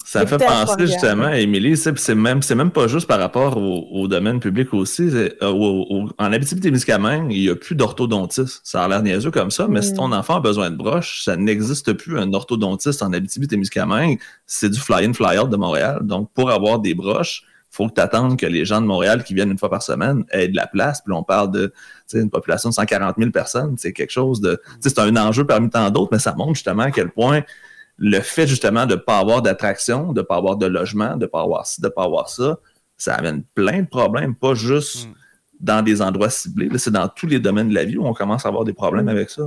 Ça me fait à penser justement, Émilie, c'est c'est même, c'est même pas juste par rapport au, au domaine public aussi. euh, au- au- en Abitibi-Témiscamingue, il n'y a plus d'orthodontiste. Ça a l'air niaiseux comme ça, mais si ton enfant a besoin de broche, ça n'existe plus un orthodontiste en Abitibi-Témiscamingue. C'est du fly-in, fly-out de Montréal. Donc, pour avoir des broches, faut que tu attendes que les gens de Montréal qui viennent une fois par semaine aient de la place. Puis on parle de tu sais, une population de 140 000 personnes. C'est quelque chose de... tu sais, C'est un enjeu parmi tant d'autres, mais ça montre justement à quel point le fait justement de ne pas avoir d'attraction, de ne pas avoir de logement, de ne pas avoir ci, de ne pas avoir ça, ça amène plein de problèmes, pas juste Mm. dans des endroits ciblés. C'est dans tous les domaines de la vie où on commence à avoir des problèmes avec ça.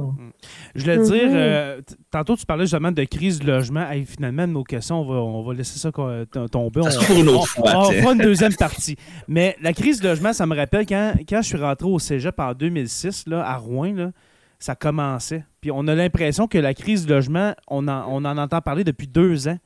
Je voulais dire, euh, t- tantôt tu parlais justement de crise du logement. Hey, finalement, nos questions, on va, on va laisser ça tomber. Ça On- une autre on- fois, On, fera une deuxième partie. Mais la crise du logement, ça me rappelle quand, quand je suis rentré au cégep en 2006, là, à Rouen, là, ça commençait. On a l'impression que la crise du logement, on en, on en entend parler depuis deux ans.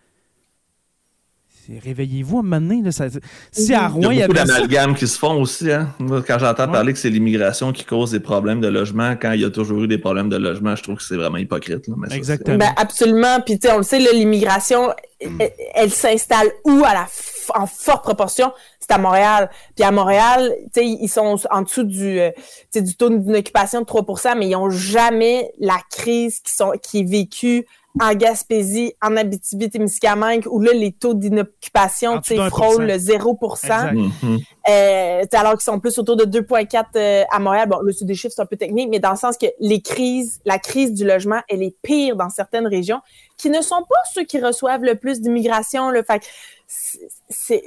Réveillez-vous à un moment donné. Là, ça- si à Mhm. Rouen, Il il y a beaucoup d'amalgames qui se font aussi. Hein? Moi, quand j'entends Ouais. parler que c'est l'immigration qui cause des problèmes de logement, quand il y a toujours eu des problèmes de logement, je trouve que c'est vraiment hypocrite. là. Mais ça, Exactement. Ben, absolument. Puis, tu sais, on le sait, l'immigration, elle, elle s'installe où à la en forte proportion? C'est à Montréal. Puis à Montréal, tu sais, ils sont en dessous du, euh, du taux d'inoccupation de 3% mais ils ont jamais la crise qui, sont, qui est vécue en Gaspésie, en Abitibi-Témiscamingue, où là, les taux d'inoccupation, frôlent le pourcent. 0 Exact. Euh, alors qu'ils sont plus autour de 2,4 euh, à Montréal. Bon, là, c'est des chiffres, c'est un peu technique, mais dans le sens que les crises, la crise du logement, elle est pire dans certaines régions qui ne sont pas ceux qui reçoivent le plus d'immigration. Le fait c'est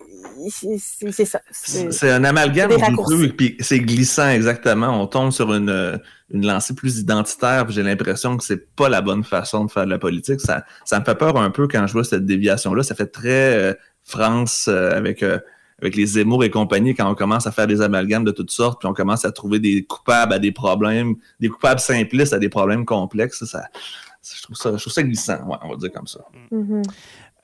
ça. C'est- un amalgame puis c'est glissant exactement. On tombe sur une, une lancée plus identitaire, j'ai l'impression que c'est pas la bonne façon de faire de la politique. Ça, ça me fait peur un peu quand je vois cette déviation-là. Ça fait très euh, France avec avec les Zemmour et compagnie, quand on commence à faire des amalgames de toutes sortes, puis on commence à trouver des coupables à des problèmes, des coupables simplistes à des problèmes complexes. Ça, ça- je trouve ça, je trouve ça glissant, ouais, on va dire comme ça. Mhm.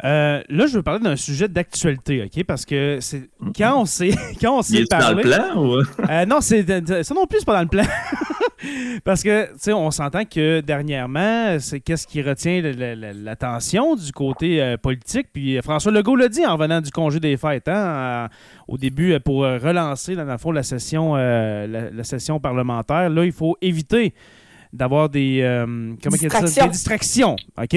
Euh, là, je veux parler d'un sujet d'actualité, OK? Parce que c'est quand on s'est quand on Il s'est est dans le parlé. plan ou? Euh, non, c'est ça non plus, c'est pas dans le plan. Parce que, tu sais, on s'entend que dernièrement, c'est qu'est-ce qui retient l'attention du côté euh, politique? Puis François Legault l'a dit en venant du congé des fêtes, hein, au début, euh, pour relancer, dans le fond, la session, la, session parlementaire. Là, il faut éviter d'avoir des, comment distractions. des distractions. OK?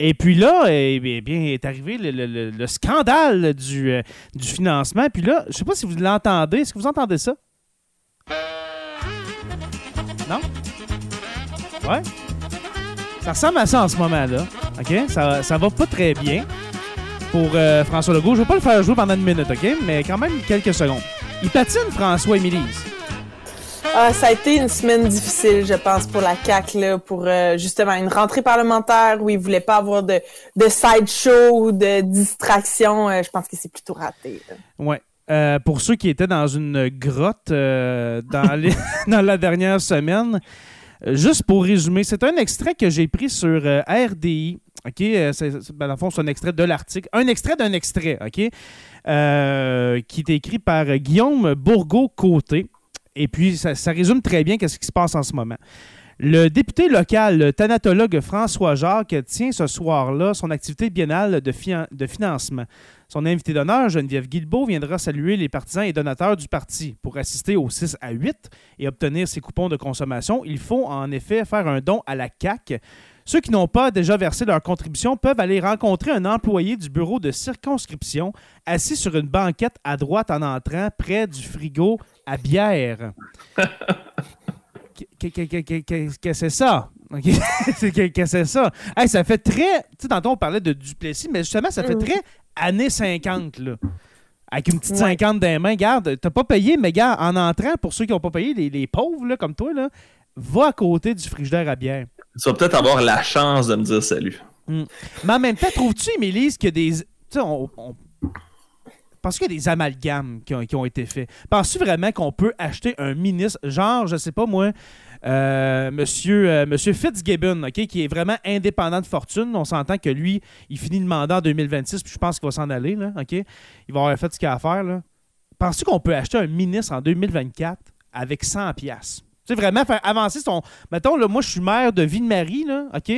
Et puis là, eh bien, est arrivé le, scandale du, euh, du, financement. Puis là, je sais pas si vous l'entendez. Est-ce que vous entendez ça? Non? Ouais? Ça ressemble à ça en ce moment-là. OK? Ça, ça va pas très bien pour euh, François Legault. Je vais pas le faire jouer pendant une minute, OK? Mais quand même quelques secondes. Il patine François Émilise. Ah, ça a été une semaine difficile, je pense, pour la CAC là, pour euh, justement une rentrée parlementaire où ils voulaient pas avoir de, de sideshow ou de distraction. Euh, je pense que c'est plutôt raté. Oui. Euh, pour ceux qui étaient dans une grotte dans, dans la dernière semaine, juste pour résumer, c'est un extrait que j'ai pris sur RDI. OK? C'est, ben, dans le fond, c'est un extrait de l'article. Un extrait d'un extrait, OK? qui est écrit par Guillaume Bourgault-Côté. Et puis, ça, résume très bien ce qui se passe en ce moment. Le député local, le thanatologue François Jacques, tient ce soir-là son activité biennale de, financement. Son invité d'honneur, Geneviève Guilbeault, viendra saluer les partisans et donateurs du parti. Pour assister au 6 à 8 et obtenir ses coupons de consommation, il faut en effet faire un don à la CAC. Ceux qui n'ont pas déjà versé leur contribution peuvent aller rencontrer un employé du bureau de circonscription assis sur une banquette à droite en entrant près du frigo à bière. Qu'est-ce que c'est ça? Qu'est-ce que c'est ça? ça fait très. Tu sais, tantôt, on parlait de Duplessis, mais justement, ça fait très années 50, là. Avec une petite 50 des mains. Garde, t'as pas payé, mais gars, en entrant, pour ceux qui n'ont pas payé, les, pauvres, là, comme toi, là, va à côté du frigidaire à bière. Tu vas peut-être avoir la chance de me dire salut. Hmm. Mais en même temps, trouves-tu, Émilie, que des. Tu sais, on, parce qu'il y a des amalgames qui ont, été faits? Penses-tu vraiment qu'on peut acheter un ministre, genre, je sais pas moi, euh, monsieur, euh, monsieur Fitzgibbon, OK, qui est vraiment indépendant de fortune? On s'entend que lui, il finit le mandat en 2026, puis je pense qu'il va s'en aller, là, OK? Il va avoir fait ce qu'il a à faire, là. Penses-tu qu'on peut acheter un ministre en 2024 avec 100 pièces? Tu sais, vraiment faire avancer son... Mettons, là, moi, je suis maire de Ville-Marie, là, OK?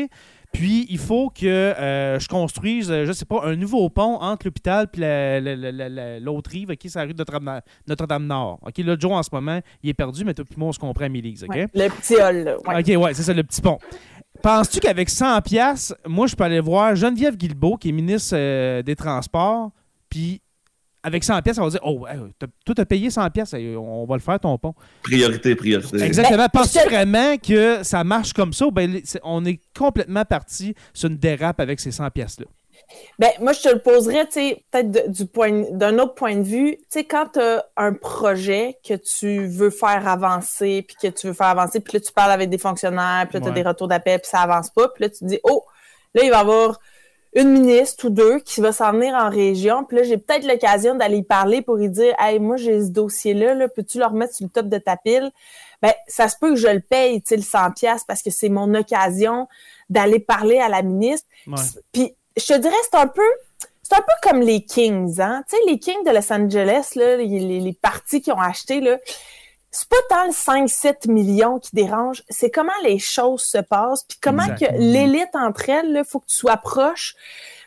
Puis, il faut que euh, je construise, euh, je sais pas, un nouveau pont entre l'hôpital et l'autre rive, OK, c'est la rue de Notre-Dame-Nord. OK, là, Joe, en ce moment, il est perdu, mais toi puis moi, on se comprend à Mélise, OK? le petit hall, là. OK, ouais, c'est ça, le petit pont. Penses-tu qu'avec 100 pièces, moi, je peux aller voir Geneviève Guilbeault, qui est ministre euh, des Transports, puis avec 100 pièces, on va dire Oh, toi, t'as payé 100 pièces, on va le faire ton pont. Priorité, priorité. Exactement. Ben, Penses-tu vraiment que ça marche comme ça? Ben, on est complètement parti sur une dérape avec ces 100 pièces-là? Ben, moi, je te le poserais, tu sais, peut-être du point, d'un autre point de vue. Tu sais, quand tu as un projet que tu veux faire avancer, puis que tu veux faire avancer, puis là, tu parles avec des fonctionnaires, puis là, tu as des retours d'appel, puis ça avance pas, puis là, tu te dis, oh, là, il va y avoir une ministre ou deux qui va s'en venir en région. Puis là, j'ai peut-être l'occasion d'aller y parler pour lui dire Hey, moi, j'ai ce dossier-là, -là, peux-tu le remettre sur le top de ta pile? Ben, ça se peut que je le paye, tu sais, le 100 pièces parce que c'est mon occasion d'aller parler à la ministre. Puis, je te dirais, c'est un peu c'est un peu comme les Kings, hein? Tu sais, les Kings de Los Angeles, là, les, les partis qui ont acheté, là, c'est pas tant le 5-7 millions qui dérange, c'est comment les choses se passent, puis comment que l'élite entre elles, il faut que tu sois proche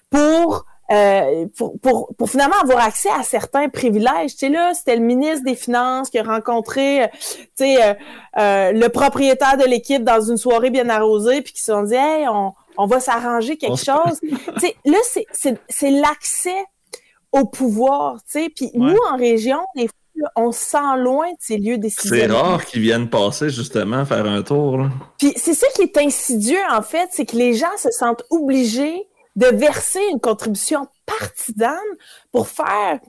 pour, euh, pour, pour, pour, finalement avoir accès à certains privilèges. Tu sais, là, c'était le ministre des Finances qui a rencontré, euh, tu sais, euh, euh, le propriétaire de l'équipe dans une soirée bien arrosée, puis qui se sont dit, hey, on, on va s'arranger quelque chose. tu sais, là, c'est l'accès au pouvoir, tu sais. Puis nous, en région, des on sent loin de ces lieux décisionnels. C'est rare qu'ils viennent passer justement faire un tour. Puis c'est ça qui est insidieux en fait, c'est que les gens se sentent obligés de verser une contribution partisane pour faire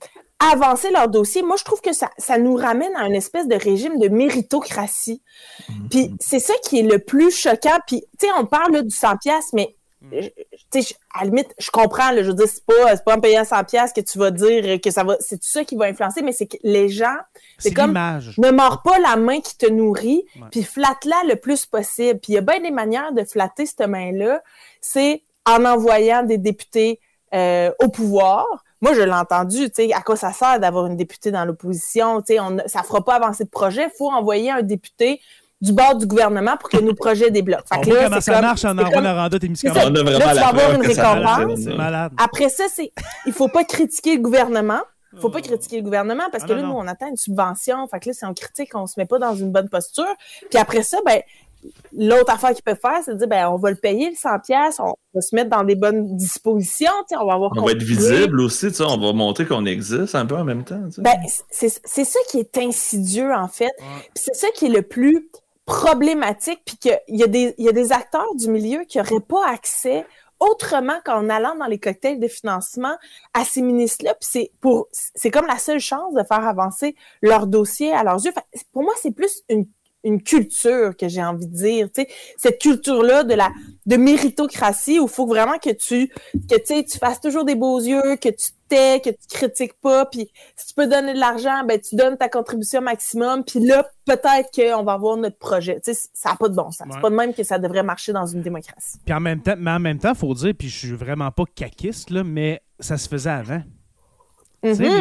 avancer leur dossier. Moi, je trouve que ça, ça nous ramène à une espèce de régime de méritocratie. Mhm. Puis c'est ça qui est le plus choquant. Puis, tu sais, on parle du 100 pièces, mais tu sais, à la limite, je comprends, je veux dire, c'est pas, pas en payant 100 pièces que tu vas dire que ça va, c'est tout ça qui va influencer, mais c'est que les gens, c'est comme, ne mords pas la main qui te nourrit, puis flatte-la le plus possible. Puis il y a bien des manières de flatter cette main-là, c'est en envoyant des députés euh, au pouvoir. Moi, je l'ai entendu, tu sais, à quoi ça sert d'avoir une députée dans l'opposition, tu sais, on, ça fera pas avancer de projet, il faut envoyer un député du bord du gouvernement pour que nos projets débloquent. On comment ça marche en envoie Noranda et ça. Là, tu vas avoir une récompense. Après ça, c'est il faut pas critiquer le gouvernement. Il faut pas critiquer le gouvernement parce Ah, que non, là, nous, on attend une subvention. Fait que là, si on critique, on se met pas dans une bonne posture. Puis après ça, ben, l'autre affaire qu'ils peuvent faire, c'est de dire, ben, on va le payer, le 100 pièces, on va se mettre dans des bonnes dispositions, on va avoir On va être visible aussi, tu sais, on va montrer qu'on existe un peu en même temps. tu sais. Ben, c'est c'est ça qui est insidieux, en fait. Puis c'est ça qui est le plus problématique, puis qu'il y, a des- y a des acteurs du milieu qui n'auraient pas accès autrement qu'en allant dans les cocktails de financement à ces ministres-là. C'est c'est comme la seule chance de faire avancer leur dossier à leurs yeux. Pour moi, c'est plus une une culture que j'ai envie de dire, tu sais, cette culture-là de la de méritocratie où il faut vraiment que tu que tu fasses toujours des beaux yeux, que tu que tu critiques pas, puis si tu peux donner de l'argent, ben tu donnes ta contribution maximum, puis là peut-être qu'on va avoir notre projet. Tu sais, ça n'a pas de bon sens. Ouais. C'est pas de même que ça devrait marcher dans une démocratie. Puis en même temps, mais en même temps, faut dire, puis je suis vraiment pas caquiste, là, mais ça se faisait avant.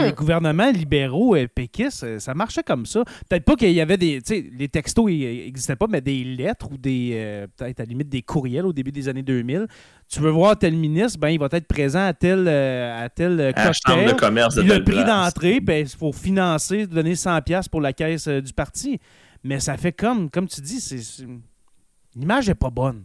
Les gouvernements libéraux et péquistes, euh, ça marchait comme ça. Peut-être pas qu'il y avait des. Les textos n'existaient pas, mais des lettres ou des. euh, Peut-être à la limite des courriels au début des années 2000. Tu veux voir tel ministre, ben il va être présent à tel, euh, à tel euh, à la chambre de cocktail. commerce de le prix place. d'entrée, ben, il faut financer, donner 100$ pour la caisse euh, du parti. Mais ça fait comme, comme tu dis, c'est, c'est- l'image est pas bonne.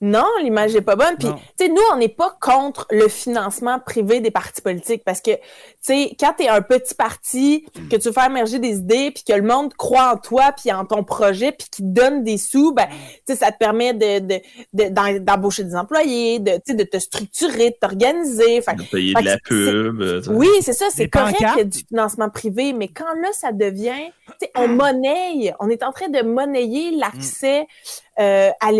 Non, l'image est pas bonne. Puis, tu sais, nous, on n'est pas contre le financement privé des partis politiques parce que, tu sais, quand tu es un petit parti, que tu veux faire émerger des idées, puis que le monde croit en toi, puis en ton projet, puis qui te donne des sous, ben, tu sais, ça te permet de, de, de- d'embaucher des employés, de, tu sais, de te structurer, de t'organiser. Fait que- De payer Fait de la pub. oui, c'est ça, c'est correct qu'il y ait du financement privé, mais quand là, ça devient, tu sais, on monnaie, on est en train de monnayer l'accès euh, à-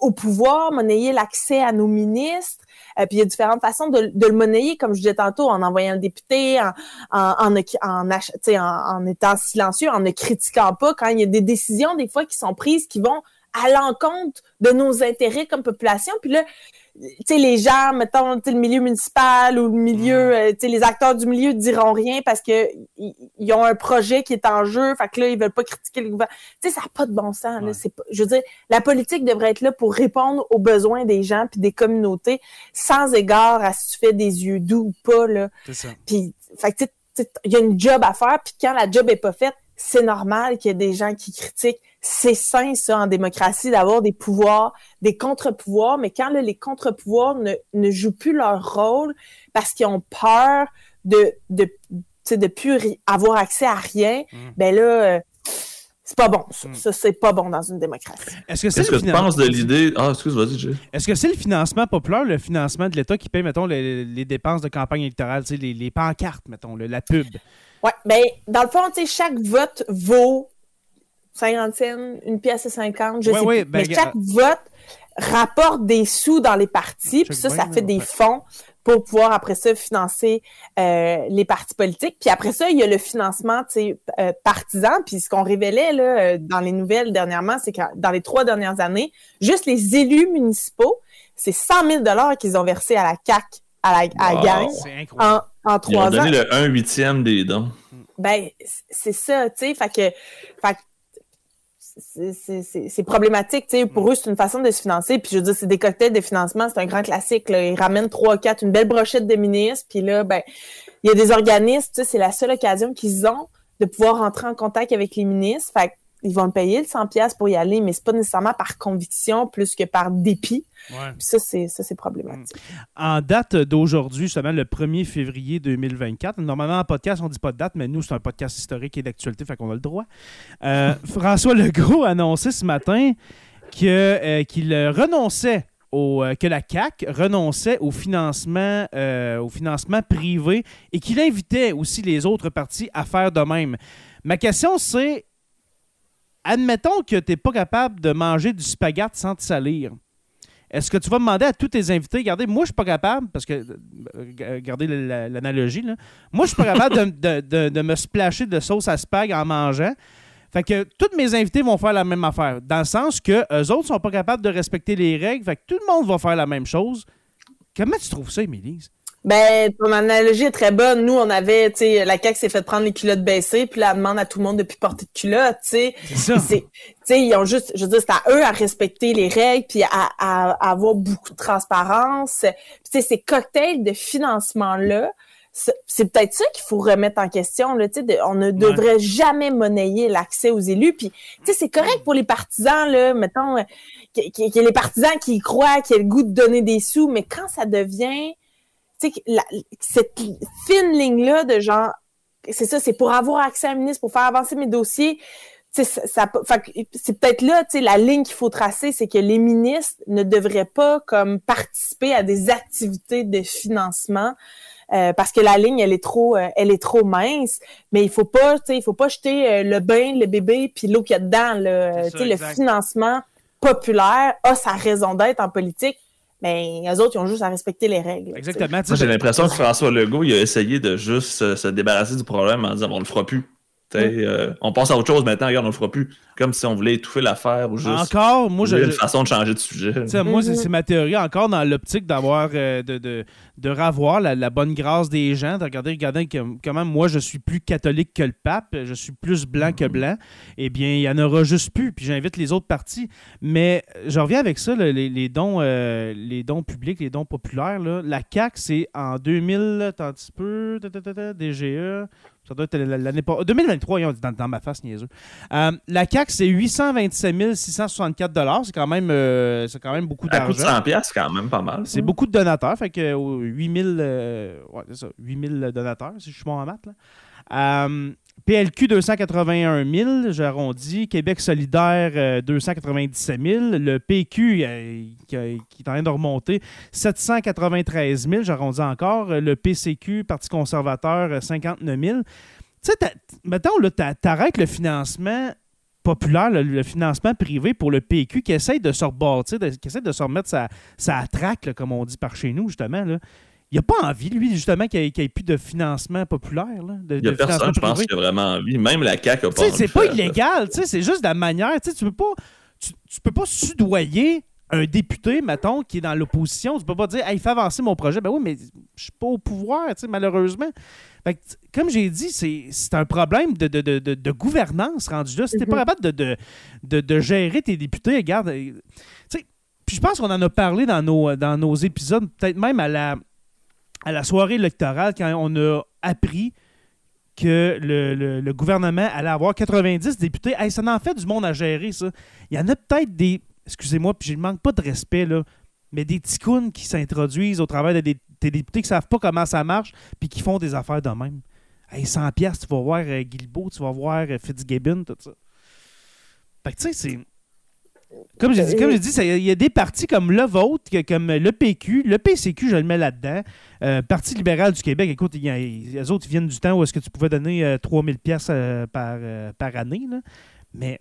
au pouvoir, monnayer l'accès à nos ministres. Euh, puis il y a différentes façons de, de le monnayer, comme je disais tantôt, en envoyant le député, en, en, en, en étant silencieux, en ne critiquant pas, quand il y a des décisions, des fois, qui sont prises, qui vont à l'encontre de nos intérêts comme population. Puis là, tu sais, les gens, mettons, le milieu municipal ou le milieu, euh, tu sais, les acteurs du milieu diront rien parce que ils ont un projet qui est en jeu, fait que là, ils veulent pas critiquer le gouvernement. Tu sais, ça n'a pas de bon sens. Ouais. C'est je veux dire, la politique devrait être là pour répondre aux besoins des gens puis des communautés sans égard à si tu fais des yeux doux ou pas, là. C'est ça. Puis, fait que, il y a une job à faire, puis quand la job est pas faite, c'est normal qu'il y ait des gens qui critiquent. C'est sain, ça, en démocratie, d'avoir des pouvoirs, des contre-pouvoirs, mais quand là, les contre-pouvoirs ne, ne jouent plus leur rôle parce qu'ils ont peur de, de, de plus avoir accès à rien, Mm. ben là, euh, c'est pas bon. Ça, Mm. Ça, c'est pas bon dans une démocratie. Est-ce que c'est Qu'est-ce que le tu penses de l'idée? Ah, excuse, vas-y, Jay. Est-ce que c'est le financement populaire, le financement de l'État qui paye, mettons, les, les dépenses de campagne électorale, les, les pancartes, mettons, le- la pub? Ouais, ben, dans le fond, tu sais, chaque vote vaut 50 cents, une pièce et 50, je Ouais, sais ouais, plus. ben, mais chaque vote rapporte des sous dans les partis, puis ça, ça fait des fonds pour pouvoir après ça financer euh, les partis politiques. Puis après ça, il y a le financement euh, partisan. Puis ce qu'on révélait là, euh, dans les nouvelles dernièrement, c'est que dans les trois dernières années, juste les élus municipaux, c'est 100 000 dollars qu'ils ont versé à la CAC, à la, à Wow. gang, C'est incroyable. en, en Ils ont trois ans. donné le 1 huitième des dons. Ben, c'est ça, tu sais. Fait que, fait que c'est- problématique, tu sais. Pour eux, c'est une façon de se financer. Puis je veux dire, c'est des cocktails de financement, c'est un grand classique. Là. Ils ramènent trois, quatre, une belle brochette de ministres. Puis là, ben, il y a des organismes, tu sais, c'est la seule occasion qu'ils ont de pouvoir rentrer en contact avec les ministres. Fait ils vont le payer le 100 pièces pour y aller, mais c'est pas nécessairement par conviction plus que par dépit. Ouais. Ça, c'est ça, c'est problématique. En date d'aujourd'hui, justement, le 1er février 2024, normalement en podcast, on dit pas de date, mais nous, c'est un podcast historique et d'actualité, fait qu'on a le droit. Euh, François Legault a annoncé ce matin que, euh, qu'il renonçait au, euh, que la CAC renonçait au financement, euh, au financement privé et qu'il invitait aussi les autres partis à faire de même. Ma question, c'est admettons que tu n'es pas capable de manger du spaghette sans te salir. Est-ce que tu vas demander à tous tes invités, regardez, moi, je suis pas capable, parce que, euh, regardez la- la- l'analogie, là. moi, je suis pas capable de me splasher de sauce à spag en mangeant. Fait que tous mes invités vont faire la même affaire, dans le sens que eux autres sont pas capables de respecter les règles, fait que tout le monde va faire la même chose. Comment tu trouves ça, Émilie? Ben, ton analogie est très bonne. Nous, on avait, tu sais, la CAQ s'est fait prendre les culottes baissées, puis là, elle demande à tout le monde de plus porter de culottes, tu sais. C'est ça. Tu sais, ils ont juste, je veux dire, c'est à eux à respecter les règles, puis à, à, à avoir beaucoup de transparence. Puis, tu sais, ces cocktails de financement-là, c'est peut-être ça qu'il faut remettre en question. Là, tu sais, de- on ne devrait jamais monnayer l'accès aux élus. Puis, tu sais, c'est correct pour les partisans, là, mettons, qu'il y ait les partisans qui y croient, qui aient le goût de donner des sous, mais quand ça devient, tu sais, cette fine ligne-là de genre, c'est ça, c'est pour avoir accès à un ministre, pour faire avancer mes dossiers, ça, ça- c'est peut-être là, tu sais, la ligne qu'il faut tracer, c'est que les ministres ne devraient pas comme participer à des activités de financement euh, parce que la ligne elle est trop euh, elle est trop mince, mais il faut pas, tu sais, il faut pas jeter euh, le bain, le bébé puis l'eau qu'il y a dedans Tu ça, sais, le financement populaire a sa raison d'être en politique, mais eux autres ils ont juste à respecter les règles. Exactement. j'ai l'impression que François Legault, il a essayé de juste se, se débarrasser du problème en disant on le fera plus. Euh, on passe à autre chose maintenant, regarde, on le fera plus. Comme si on voulait étouffer l'affaire ou juste Encore, moi, je, une façon de changer de sujet. Moi, c'est Mhm. c'est ma théorie, encore dans l'optique d'avoir, euh, de, de, de ravoir la, la bonne grâce des gens, de regarder, regarder que, comment moi, je suis plus catholique que le pape, je suis plus blanc que blanc, eh bien, il y en aura juste plus, puis j'invite les autres partis. Mais euh, je reviens avec ça, là, les, les dons, euh, les dons publics, les dons populaires, là. la CAQ, c'est en 2000, attends un petit peu, DGE, ça doit être l'année pas. 2023, ils ont dit dans, dans ma face, niaiseux. Euh, la CAQ, c'est 827 664 C'est quand même, euh, c'est quand même beaucoup À coût de d'argent. 100 pièces, c'est quand même pas mal. C'est beaucoup de donateurs. Fait que euh, 8000, euh, ouais, c'est ça, 8000 donateurs, si je suis bon en maths. Là. Euh, PLQ 281 000, j'arrondis. Québec solidaire euh, 297 000. Le PQ euh, qui, est en train de remonter 793 000, j'arrondis encore. Le PCQ, Parti conservateur, euh, 59 000. Tu sais, mettons, t'arrêtes le financement populaire, le, financement privé pour le PQ qui essaye de se rebâtir, qui essaie de se remettre sa, sa traque, là, comme on dit par chez nous, justement. Là. Il n'a pas envie, lui, justement, qu'il n'y ait, qu'il y ait plus de financement populaire. Là, de, Il y a de personne, je pense, qui a vraiment envie. Même la CAQ a Tu pas sais, envie c'est pas faire illégal, tu sais, c'est juste de la manière. Tu sais, tu peux pas, tu, tu peux pas soudoyer un député, mettons, qui est dans l'opposition. Tu peux pas dire, hey, fais avancer mon projet. Ben oui, mais je suis pas au pouvoir, tu sais, malheureusement. Fait que, comme j'ai dit, c'est c'est un problème de, de, de, de- de gouvernance rendu là. Si t'es pas Mhm. capable de, de, de, de gérer tes députés, regarde, euh, tu sais, puis je pense qu'on en a parlé dans nos, dans nos épisodes, peut-être même à la, à la soirée électorale, quand on a appris que le, gouvernement allait avoir 90 députés. Ça en fait du monde à gérer, ça. Il y en a peut-être des. Excusez-moi, puis je ne manque pas de respect, là. Mais des ticounes qui s'introduisent au travail de des, députés qui ne savent pas comment ça marche, puis qui font des affaires de même. Hey, 100 pièces, tu vas voir euh, Guilbeault, tu vas voir euh, tout ça. Fait que tu sais, c'est. Comme j'ai dit, comme dit, il y a des partis comme le vôtre, comme le PQ, le PCQ, je le mets là-dedans. Euh, Parti libéral du Québec, écoute, il y a- les autres ils viennent du temps où est-ce que tu pouvais donner euh, 3000 pièces par, euh, par année, là. mais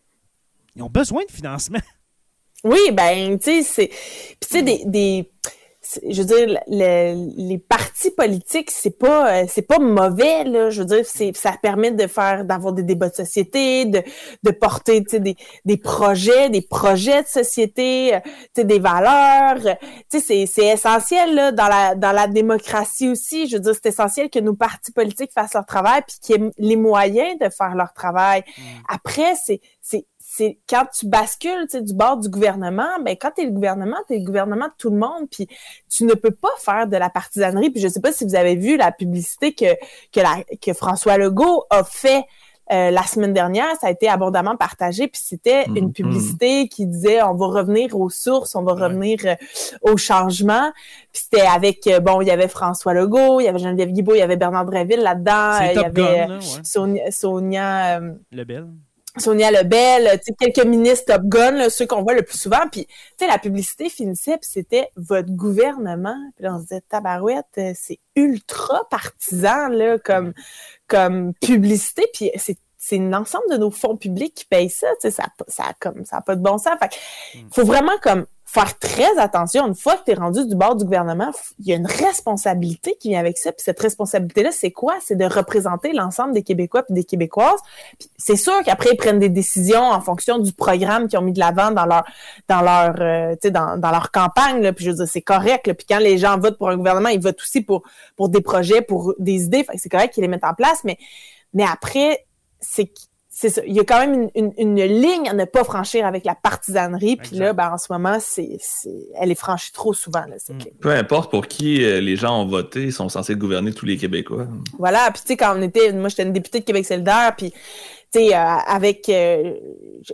ils ont besoin de financement. Oui, ben, tu sais, c'est. Puis, tu sais, des. des c'est- je veux dire, le- les partis politiques, c'est pas, euh, c'est pas mauvais, là. Je veux dire, c'est, ça permet de faire, d'avoir des débats de société, de, de porter, tu sais, des, des projets, des projets de société, euh, tu sais, des valeurs. euh, Tu sais, c'est, c'est essentiel, là, dans la, dans la démocratie aussi. Je veux dire, c'est essentiel que nos partis politiques fassent leur travail puis qu'ils aient les moyens de faire leur travail. Après, c'est, c'est, c'est quand tu bascules tu sais, du bord du gouvernement, ben quand tu es le gouvernement, tu es le gouvernement de tout le monde, puis tu ne peux pas faire de la partisanerie. Puis je sais pas si vous avez vu la publicité que que, la, que François Legault a fait euh, la semaine dernière, ça a été abondamment partagé, puis c'était Mhm. une publicité qui disait on va revenir aux sources, on va Ouais. revenir euh, au changement. Puis c'était avec euh, bon, il y avait François Legault, il y avait Geneviève Guibault, il y avait Bernard Dreville là-dedans, euh, il y avait Gun, là, ouais. Sonia, Sonia euh, Le bel. Sonia Lebel, tu sais, quelques ministres Top Gun, là, ceux qu'on voit le plus souvent. Puis, tu sais, la publicité finissait, puis c'était votre gouvernement. Puis là, on se disait, tabarouette, euh, c'est ultra partisan, là, comme, comme publicité. Puis c'est c'est l'ensemble de nos fonds publics qui payent ça, tu sais, ça, ça, comme, ça a pas de bon sens. Fait que faut vraiment comme faire très attention. Une fois que tu es rendu du bord du gouvernement, il y a une responsabilité qui vient avec ça. Puis cette responsabilité-là, c'est quoi? C'est de représenter l'ensemble des Québécois et des Québécoises. c'est sûr qu'après, ils prennent des décisions en fonction du programme qu'ils ont mis de l'avant dans leur dans leur euh, dans, dans leur campagne. Là. Puis je veux dire, c'est correct. Puis quand les gens votent pour un gouvernement, ils votent aussi pour, pour des projets, pour des idées. c'est correct qu'ils les mettent en place, mais, mais après, c'est c'est Il y a quand même une, une, ligne à ne pas franchir avec la partisanerie. Puis là, ben, en ce moment, c'est, elle est franchie trop souvent. Là, mm. Peu importe pour qui euh, les gens ont voté, ils sont censés gouverner tous les Québécois. Voilà. Puis tu sais, quand on était, moi, j'étais une députée de Québec solidaire, puis tu sais, euh, avec, euh,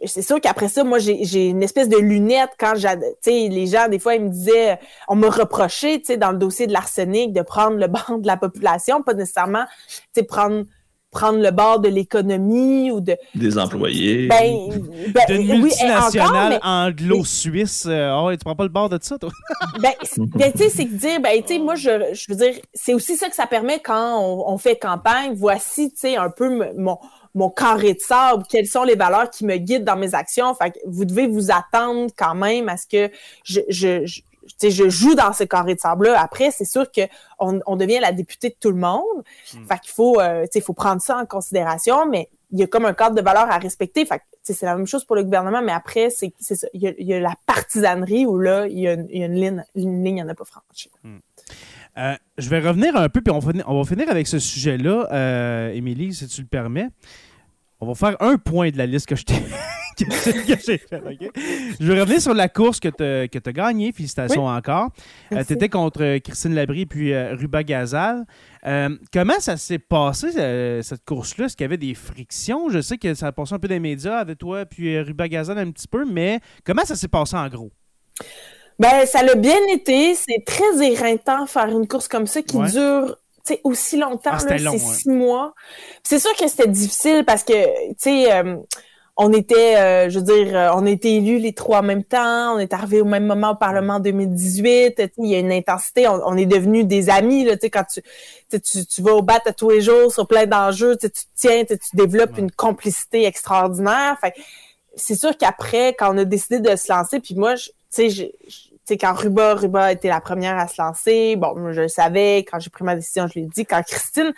c'est sûr qu'après ça, moi, j'ai une espèce de lunette quand j'ai, tu sais, les gens, des fois, ils me disaient, on me reprochait, tu sais, dans le dossier de l'arsenic, de prendre le banc de la population, pas nécessairement, tu sais, prendre prendre le bord de l'économie ou de des employés. Ben, ben de multinationales anglo-suisse euh, oh, tu prends pas le bord de ça toi. Ben, ben tu sais c'est dire ben tu sais moi je, je veux dire c'est aussi ça que ça permet quand on, fait campagne. Voici tu sais un peu mon mon carré de sable, quelles sont les valeurs qui me guident dans mes actions? Fait que vous devez vous attendre quand même à ce que je, je, je joue dans ce carré de sable-là. Après, c'est sûr qu'on on devient la députée de tout le monde. Hmm. Fait qu'il faut, euh, faut prendre ça en considération, mais il y a comme un cadre de valeurs à respecter. Fait c'est la même chose pour le gouvernement, mais après, c'est ça. Il y, a, la partisanerie où là, il y a une, ligne, une ligne à ne pas franchir. Hmm. Euh, je vais revenir un peu, puis on, on va finir avec ce sujet-là, euh, Émilie, si tu le permets. On va faire un point de la liste que je t'ai Je vais revenir sur la course que tu as, gagnée. Félicitations encore. Euh, tu étais contre Christine Labrie puis euh, Ruba Gazal. Euh, comment ça s'est passé, cette course-là? Est-ce qu'il y avait des frictions? Je sais que ça a passé un peu des médias avec toi puis Ruba Gazal un petit peu, mais comment ça s'est passé en gros? Ben, ça l'a bien été. C'est très éreintant faire une course comme ça qui dure aussi longtemps. Ah, c'est six mois. C'est sûr que c'était difficile parce que, tu sais, on était, euh, je veux dire, euh, on a été élus les trois en même temps, on est arrivé au même moment au Parlement en 2018, il y a une intensité, on, est devenus des amis, là, quand tu, tu, tu vas au bat à tous les jours sur plein d'enjeux, tu tiens, tu développes une complicité extraordinaire. Fait c'est sûr qu'après, quand on a décidé de se lancer, puis moi, tu sais, quand Ruba, Ruba était la première à se lancer, bon, je le savais, quand j'ai pris ma décision, je l'ai dit. Quand Christine,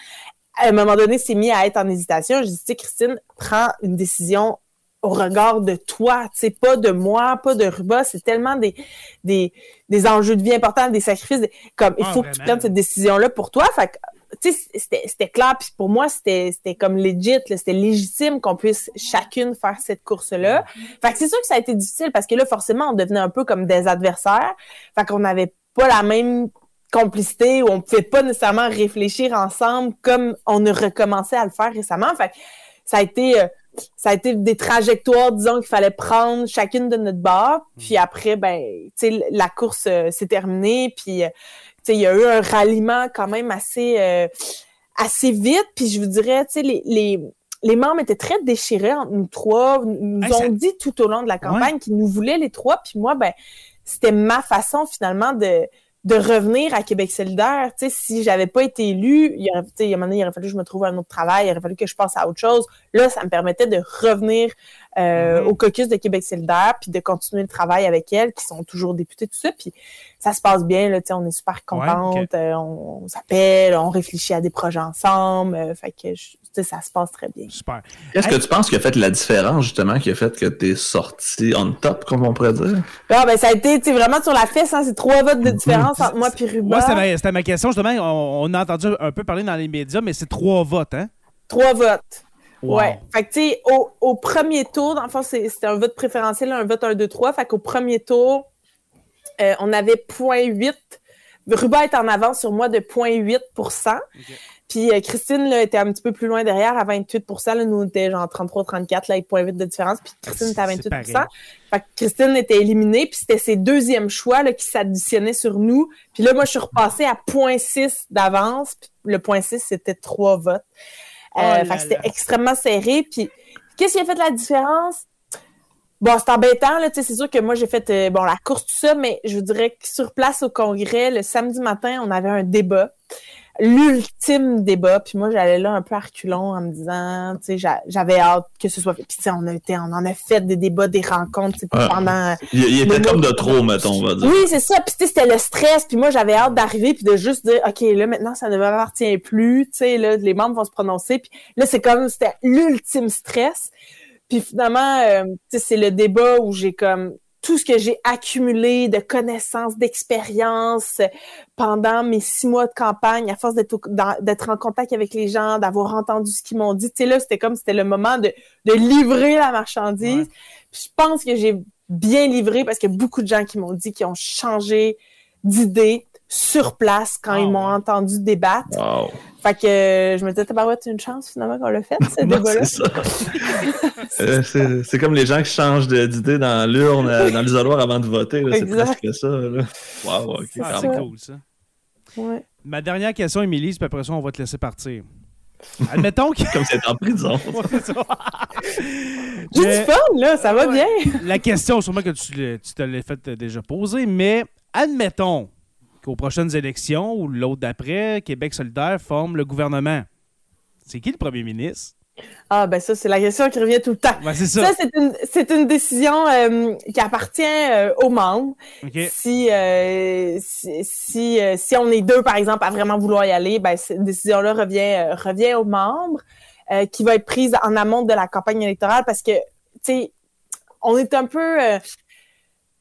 à un moment donné, s'est mise à être en hésitation, je dis, tu sais, Christine, prends une décision au regard de toi, tu sais, pas de moi, pas de Ruba, c'est tellement des, des, des enjeux de vie importants, des sacrifices, comme il ah, faut que tu prennes cette décision-là pour toi. Fait tu sais, c'était clair, puis pour moi, c'était comme legit, c'était légitime qu'on puisse chacune faire cette course-là. Fait que c'est sûr que ça a été difficile parce que là, forcément, on devenait un peu comme des adversaires. Fait qu'on n'avait pas la même complicité ou on pouvait pas nécessairement réfléchir ensemble comme on a recommencé à le faire récemment. Fait que ça a été... Ça a été des trajectoires, disons, qu'il fallait prendre chacune de notre barre. Puis mm. après, ben, tu sais, la course euh, s'est terminée. Puis, euh, tu sais, il y a eu un ralliement quand même assez, euh, assez vite. Puis je vous dirais, tu sais, les, les, les, membres étaient très déchirés entre nous trois. Nous ont dit tout au long de la campagne qu'ils nous voulaient les trois. Puis moi, ben, c'était ma façon finalement de de revenir à Québec solidaire. Tu sais, si j'avais pas été élue, il aurait, il, y a un moment il aurait fallu que je me trouve un autre travail, il aurait fallu que je passe à autre chose. Là, ça me permettait de revenir euh, mm-hmm. au caucus de Québec solidaire, puis de continuer le travail avec elles, qui sont toujours députées, tout ça. Puis ça se passe bien, là, on est super contente, euh, on, s'appelle, on réfléchit à des projets ensemble. Euh, fait que ça se passe très bien. Super. Qu'est-ce que tu penses qui a fait la différence, justement, qui a fait que tu es sorti on top, comme on pourrait dire? Ah, ben, ça a été vraiment sur la fesse, hein, c'est trois votes de différence entre moi et Ruba. Moi, c'était ma, question, justement. On, a entendu un peu parler dans les médias, mais c'est trois votes, hein? Trois votes. Ouais. Fait que, tu sais, au, premier tour, dans le fond, c'était un vote préférentiel, un vote 1, 2, 3. Fait qu'au premier tour, euh, on avait 0.8. Ruba est en avance sur moi de 0.8 Puis euh, Christine là, était un petit peu plus loin derrière à 28 là, Nous, on était genre 33-34 avec 0.8 de différence. Puis Christine était à 28 Fait que Christine était éliminée. Puis c'était ses deuxièmes choix là, qui s'additionnaient sur nous. Puis là, moi, je suis repassée à 0.6 d'avance. Puis le 0.6, c'était trois votes. Euh, oh c'était extrêmement serré. Puis, qu'est-ce qui a fait la différence? Bon, c'est embêtant, là, c'est sûr que moi, j'ai fait, euh, bon, la course, tout ça, mais je vous dirais que sur place au congrès, le samedi matin, on avait un débat. L'ultime débat. Puis moi, j'allais là un peu à reculons en me disant, tu sais, j'avais hâte que ce soit fait. Puis tu sais, on a été, on en a fait des débats, des rencontres, tu sais, pendant. Il, était comme de trop, mettons, on va dire. Oui, c'est ça. Puis tu sais, c'était le stress. Puis moi, j'avais hâte d'arriver puis de juste dire, ok, là maintenant, ça ne m'appartient plus. Tu sais, là, les membres vont se prononcer. Puis là, c'est comme, c'était l'ultime stress. Puis finalement, euh, tu sais, c'est le débat où j'ai comme tout ce que j'ai accumulé de connaissances, d'expériences pendant mes six mois de campagne, à force d'être en contact avec les gens, d'avoir entendu ce qu'ils m'ont dit. Tu sais, là, c'était comme c'était le moment de, de livrer la marchandise. je pense que j'ai bien livré parce qu'il y a beaucoup de gens qui m'ont dit qu'ils ont changé d'idée sur place quand ils m'ont entendu débattre. Fait que euh, je me disais, tabarouette, une chance finalement qu'on l'a fait, ce débat-là. Euh, c'est comme les gens qui changent d'idée dans l'urne, euh, dans l'isoloir avant de voter. C'est presque ça. Là. Wow, ok. C'est cool, ça. Ouais. Ma dernière question, Émilie, puis après ça, on va te laisser partir. Admettons que. Comme c'est en prison. J'ai du fun, là, ça va bien. La question, sûrement que tu, tu te l'as fait déjà poser, mais admettons qu'aux prochaines élections ou l'autre d'après, Québec solidaire forme le gouvernement. C'est qui le premier ministre? Ah, ben ça, c'est la question qui revient tout le temps. Ben, c'est ça. c'est une, décision euh, qui appartient euh, aux membres. Si, euh, si, si, on est deux, par exemple, à vraiment vouloir y aller, ben, cette décision-là revient, revient aux membres, qui va être prise en amont de la campagne électorale parce que, tu sais, on est un peu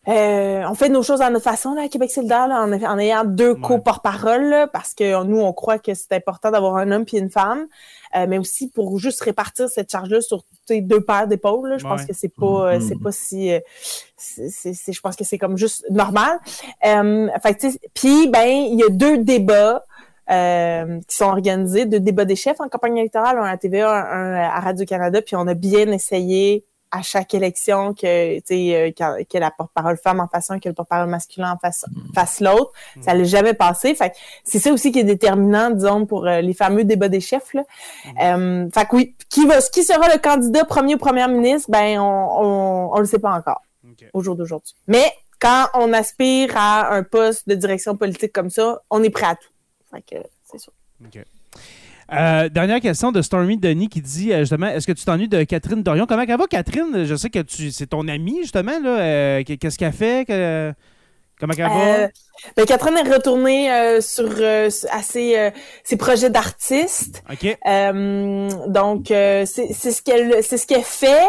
euh, on fait nos choses à notre façon là, à Québec solidaire, en, en, ayant deux co-porte-parole, parce que nous, on croit que c'est important d'avoir un homme puis une femme, euh, mais aussi pour juste répartir cette charge-là sur deux paires d'épaules. Je pense que c'est pas, euh, c'est mm-hmm. pas si, c'est, je pense que c'est comme juste normal. fait puis ben, il y a deux débats. qui sont organisés, deux débats des chefs en campagne électorale, un à TVA, un à Radio-Canada, puis on a bien essayé à chaque élection que, euh, que la porte-parole femme en fasse un, que le porte-parole masculin en fasse, mm. fasse l'autre. Mm. Ça l'est jamais passé. Fait c'est ça aussi qui est déterminant, disons, pour euh, les fameux débats des chefs. Là. Mm. Euh, fait que oui, qui va, qui sera le candidat premier ou première ministre, ben on, on, on le sait pas encore au jour d'aujourd'hui. Mais quand on aspire à un poste de direction politique comme ça, on est prêt à tout. Fait que c'est sûr. Euh, dernière question de Stormy Denis qui dit euh, justement est-ce que tu t'ennuies de Catherine Dorion? Comment elle va, Catherine? Je sais que tu c'est ton amie, justement. là. Euh, qu'est-ce qu'elle fait? Comment elle va? Ben, Catherine est retournée sur ses, ses, projets d'artiste. Donc, c'est ce qu'elle c'est ce qu'elle fait.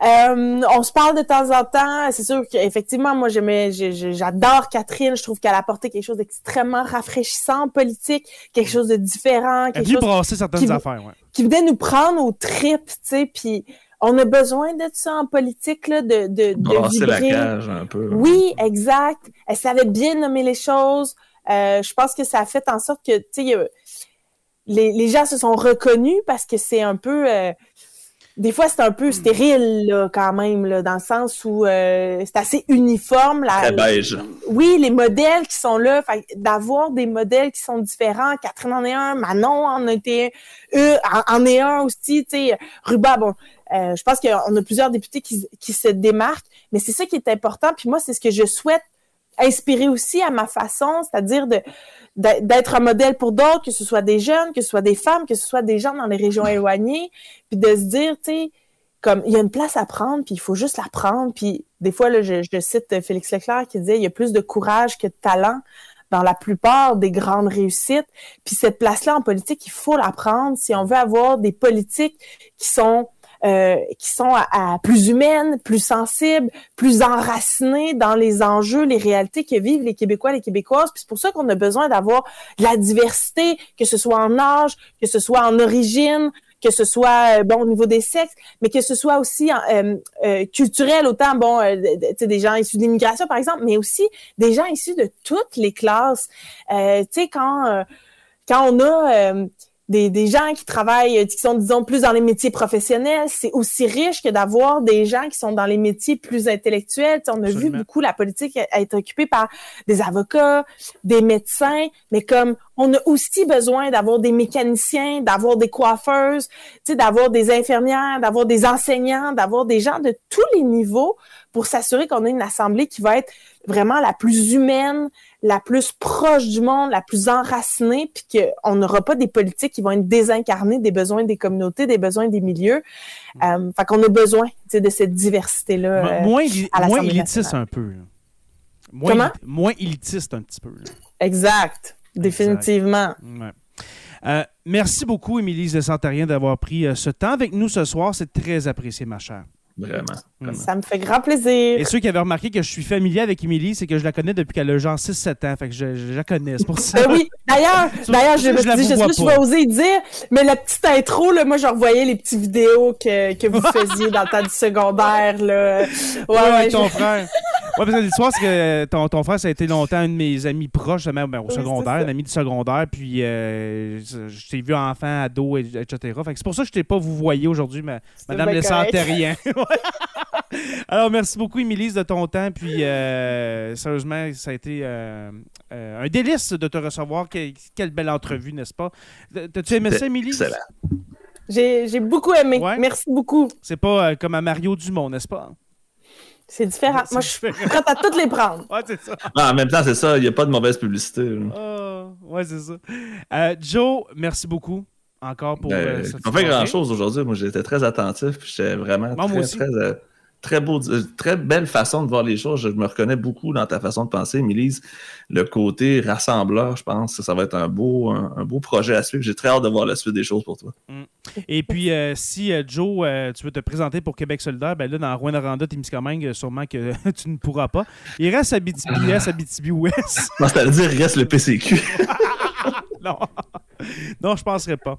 Euh, on se parle de temps en temps. C'est sûr qu'effectivement, moi, j'aimais, j'adore Catherine. Je trouve qu'elle a apporté quelque chose d'extrêmement rafraîchissant en politique, quelque chose de différent. Quelque chose brasser certaines qui, affaires, ouais. Qui venait nous prendre aux tripes, tu sais, puis on a besoin de ça en politique, là, de, de, de vibrer. la cage un peu. Oui, exact. Elle savait bien nommer les choses. Euh, je pense que ça a fait en sorte que, tu sais, les, les gens se sont reconnus parce que c'est un peu... Euh, des fois, c'est un peu stérile, là, quand même, là, dans le sens où euh, c'est assez uniforme. La, beige. Oui, les modèles qui sont là, d'avoir des modèles qui sont différents. Catherine en est un, Manon en était un, en, est un aussi, tu sais, Ruba, bon, euh, je pense qu'on a plusieurs députés qui, qui se démarquent, mais c'est ça qui est important. Puis moi, c'est ce que je souhaite inspirer aussi à ma façon, c'est-à-dire de d'être un modèle pour d'autres, que ce soit des jeunes, que ce soit des femmes, que ce soit des gens dans les régions éloignées, puis de se dire, tu sais, comme il y a une place à prendre, puis il faut juste la prendre. Puis des fois, là, je, je cite Félix Leclerc qui disait, il y a plus de courage que de talent dans la plupart des grandes réussites. Puis cette place-là en politique, il faut la prendre si on veut avoir des politiques qui sont euh, qui sont à, plus humaines, plus sensibles, plus enracinées dans les enjeux, les réalités que vivent les Québécois, les Québécoises. Puis c'est pour ça qu'on a besoin d'avoir de la diversité, que ce soit en âge, que ce soit en origine, que ce soit euh, bon au niveau des sexes, mais que ce soit aussi euh, euh, culturel, autant bon, euh, des gens issus de l'immigration par exemple, mais aussi des gens issus de toutes les classes. tu sais quand quand on a des, des gens qui travaillent, qui sont, disons, plus dans les métiers professionnels, c'est aussi riche que d'avoir des gens qui sont dans les métiers plus intellectuels. on a vu beaucoup la politique être occupée par des avocats, des médecins, mais comme on a aussi besoin d'avoir des mécaniciens, d'avoir des coiffeuses, d'avoir des infirmières, d'avoir des enseignants, d'avoir des gens de tous les niveaux pour s'assurer qu'on ait une assemblée qui va être vraiment la plus humaine, la plus proche du monde, la plus enracinée, puis qu'on n'aura pas des politiques qui vont être désincarnées des besoins des communautés, des besoins des milieux. Mm. Euh, fait qu'on a besoin de cette diversité-là. Euh, moins, moins élitiste un peu. Moins, Comment? moins élitiste un petit peu. Exact. Définitivement. Euh, merci beaucoup, Émilie Dessantarien, d'avoir pris euh, ce temps avec nous ce soir. C'est très apprécié, ma chère. Vraiment, Ça me fait grand plaisir. Et ceux qui avaient remarqué que je suis familier avec Émilie, c'est que je la connais depuis qu'elle a genre 6-7 ans. Fait que je, je, la connais, c'est pour ça. Ben oui, d'ailleurs, d'ailleurs, je me suis dit, je sais pas si je vais oser dire, mais la petite intro, là, moi, je revoyais les petites vidéos que, que vous faisiez dans le temps du secondaire, là. Ouais, ouais, ouais ton je... frère. Ouais, parce que l'histoire, c'est que ton, ton, frère, ça a été longtemps un de mes amis proches, même ben, au oui, secondaire, un ami du secondaire, puis euh, je t'ai vu enfant, ado, etc. Fait que c'est pour ça que je t'ai pas vous voyez aujourd'hui, mais Madame Le rien. Alors, merci beaucoup, Émilie, de ton temps. Puis, euh, sérieusement, ça a été euh, euh, un délice de te recevoir. Que, quelle belle entrevue, n'est-ce pas? T'as-tu aimé ça, Émilie? Excellent. J'ai beaucoup aimé. Ouais. Merci beaucoup. C'est pas comme à Mario Dumont, n'est-ce pas? C'est différent. Moi, je suis prête à toutes les prendre. Ouais, c'est ça. Ah, en même temps, c'est ça. Il n'y a pas de mauvaise publicité. Oh, ouais, c'est ça. Joe, merci beaucoup encore pour. Euh, cette pas fait grand-chose aujourd'hui. Moi, j'étais très attentif. J'étais vraiment Moi, très, très, euh, très beau, très belle façon de voir les choses. Je me reconnais beaucoup dans ta façon de penser, Mélise. Le côté rassembleur, je pense que ça va être un beau, un, un beau projet à suivre. J'ai très hâte de voir la suite des choses pour toi. Mm. Et puis, euh, si euh, Joe, euh, tu veux te présenter pour Québec solidaire, ben là, dans Rwanda, Témiscamingue, sûrement que tu ne pourras pas. Il reste Abitibi, il reste Abitibi-Ouest. Non, c'est-à-dire, il reste le PCQ. non. non, je ne penserais pas.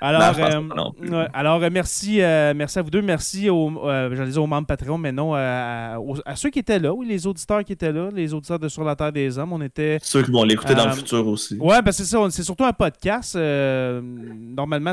Alors, non, euh, pas non ouais, alors merci, euh, merci à vous deux. Merci aux, euh, dire aux membres Patreon, mais non, à, aux, à, ceux qui étaient là, oui, les auditeurs qui étaient là, les auditeurs de Sur la Terre des Hommes. On était. Ceux qui vont l'écouter dans le futur aussi. Ouais, ben c'est ça. C'est surtout un podcast. normalement,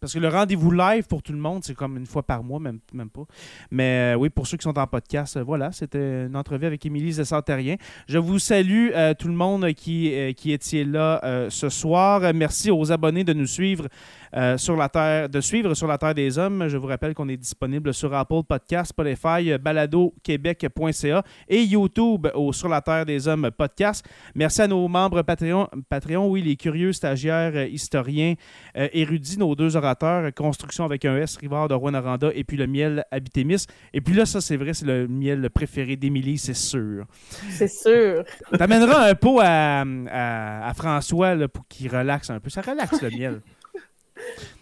parce que le rendez-vous live pour tout le monde, c'est comme une fois par mois, même, même pas. Mais oui, pour ceux qui sont en podcast, voilà, c'était une entrevue avec Émilie Zessantérien. Je vous salue tout le monde qui, qui étiez là ce soir. Merci aux abonnés de nous suivre euh, sur la terre, de suivre sur la terre des hommes. Je vous rappelle qu'on est disponible sur Apple Podcast, Spotify, baladoquebec.ca et YouTube au Sur la terre des hommes podcast. Merci à nos membres Patreon, Patreon oui, les curieux stagiaires, historiens, euh, érudits, nos deux orateurs, Construction avec un S, Rivard de Rwanda et puis le miel Habitémis. Et puis là, ça c'est vrai, c'est le miel préféré d'Émilie, c'est sûr. C'est sûr. T'amèneras un pot à, à, à François là, pour qu'il relaxe un peu. Ça relaxe le miel.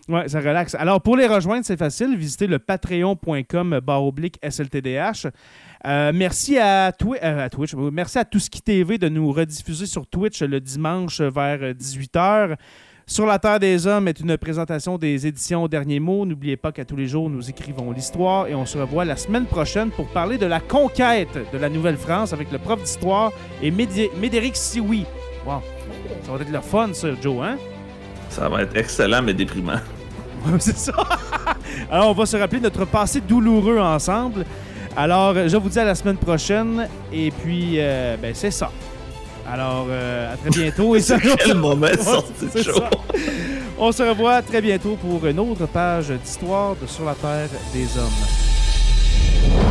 Oui, ça relaxe. Alors, pour les rejoindre, c'est facile. Visitez le patreon.com oblique SLTDH. Euh, merci à, Twi euh, à, Twitch. Merci à Touski TV de nous rediffuser sur Twitch le dimanche vers 18h. Sur la Terre des Hommes est une présentation des éditions Dernier Mot. N'oubliez pas qu'à tous les jours, nous écrivons l'histoire et on se revoit la semaine prochaine pour parler de la conquête de la Nouvelle-France avec le prof d'histoire et Médéric Sioui. Wow. Ça va être le fun, ça, Joe, hein? Ça va être excellent, mais déprimant. c'est ça. Alors, on va se rappeler notre passé douloureux ensemble. Alors, je vous dis à la semaine prochaine. Et puis, euh, ben, c'est ça. Alors, euh, à très bientôt. et ça, quel moment de show. On se revoit très bientôt pour une autre page d'histoire de Sur la Terre des Hommes.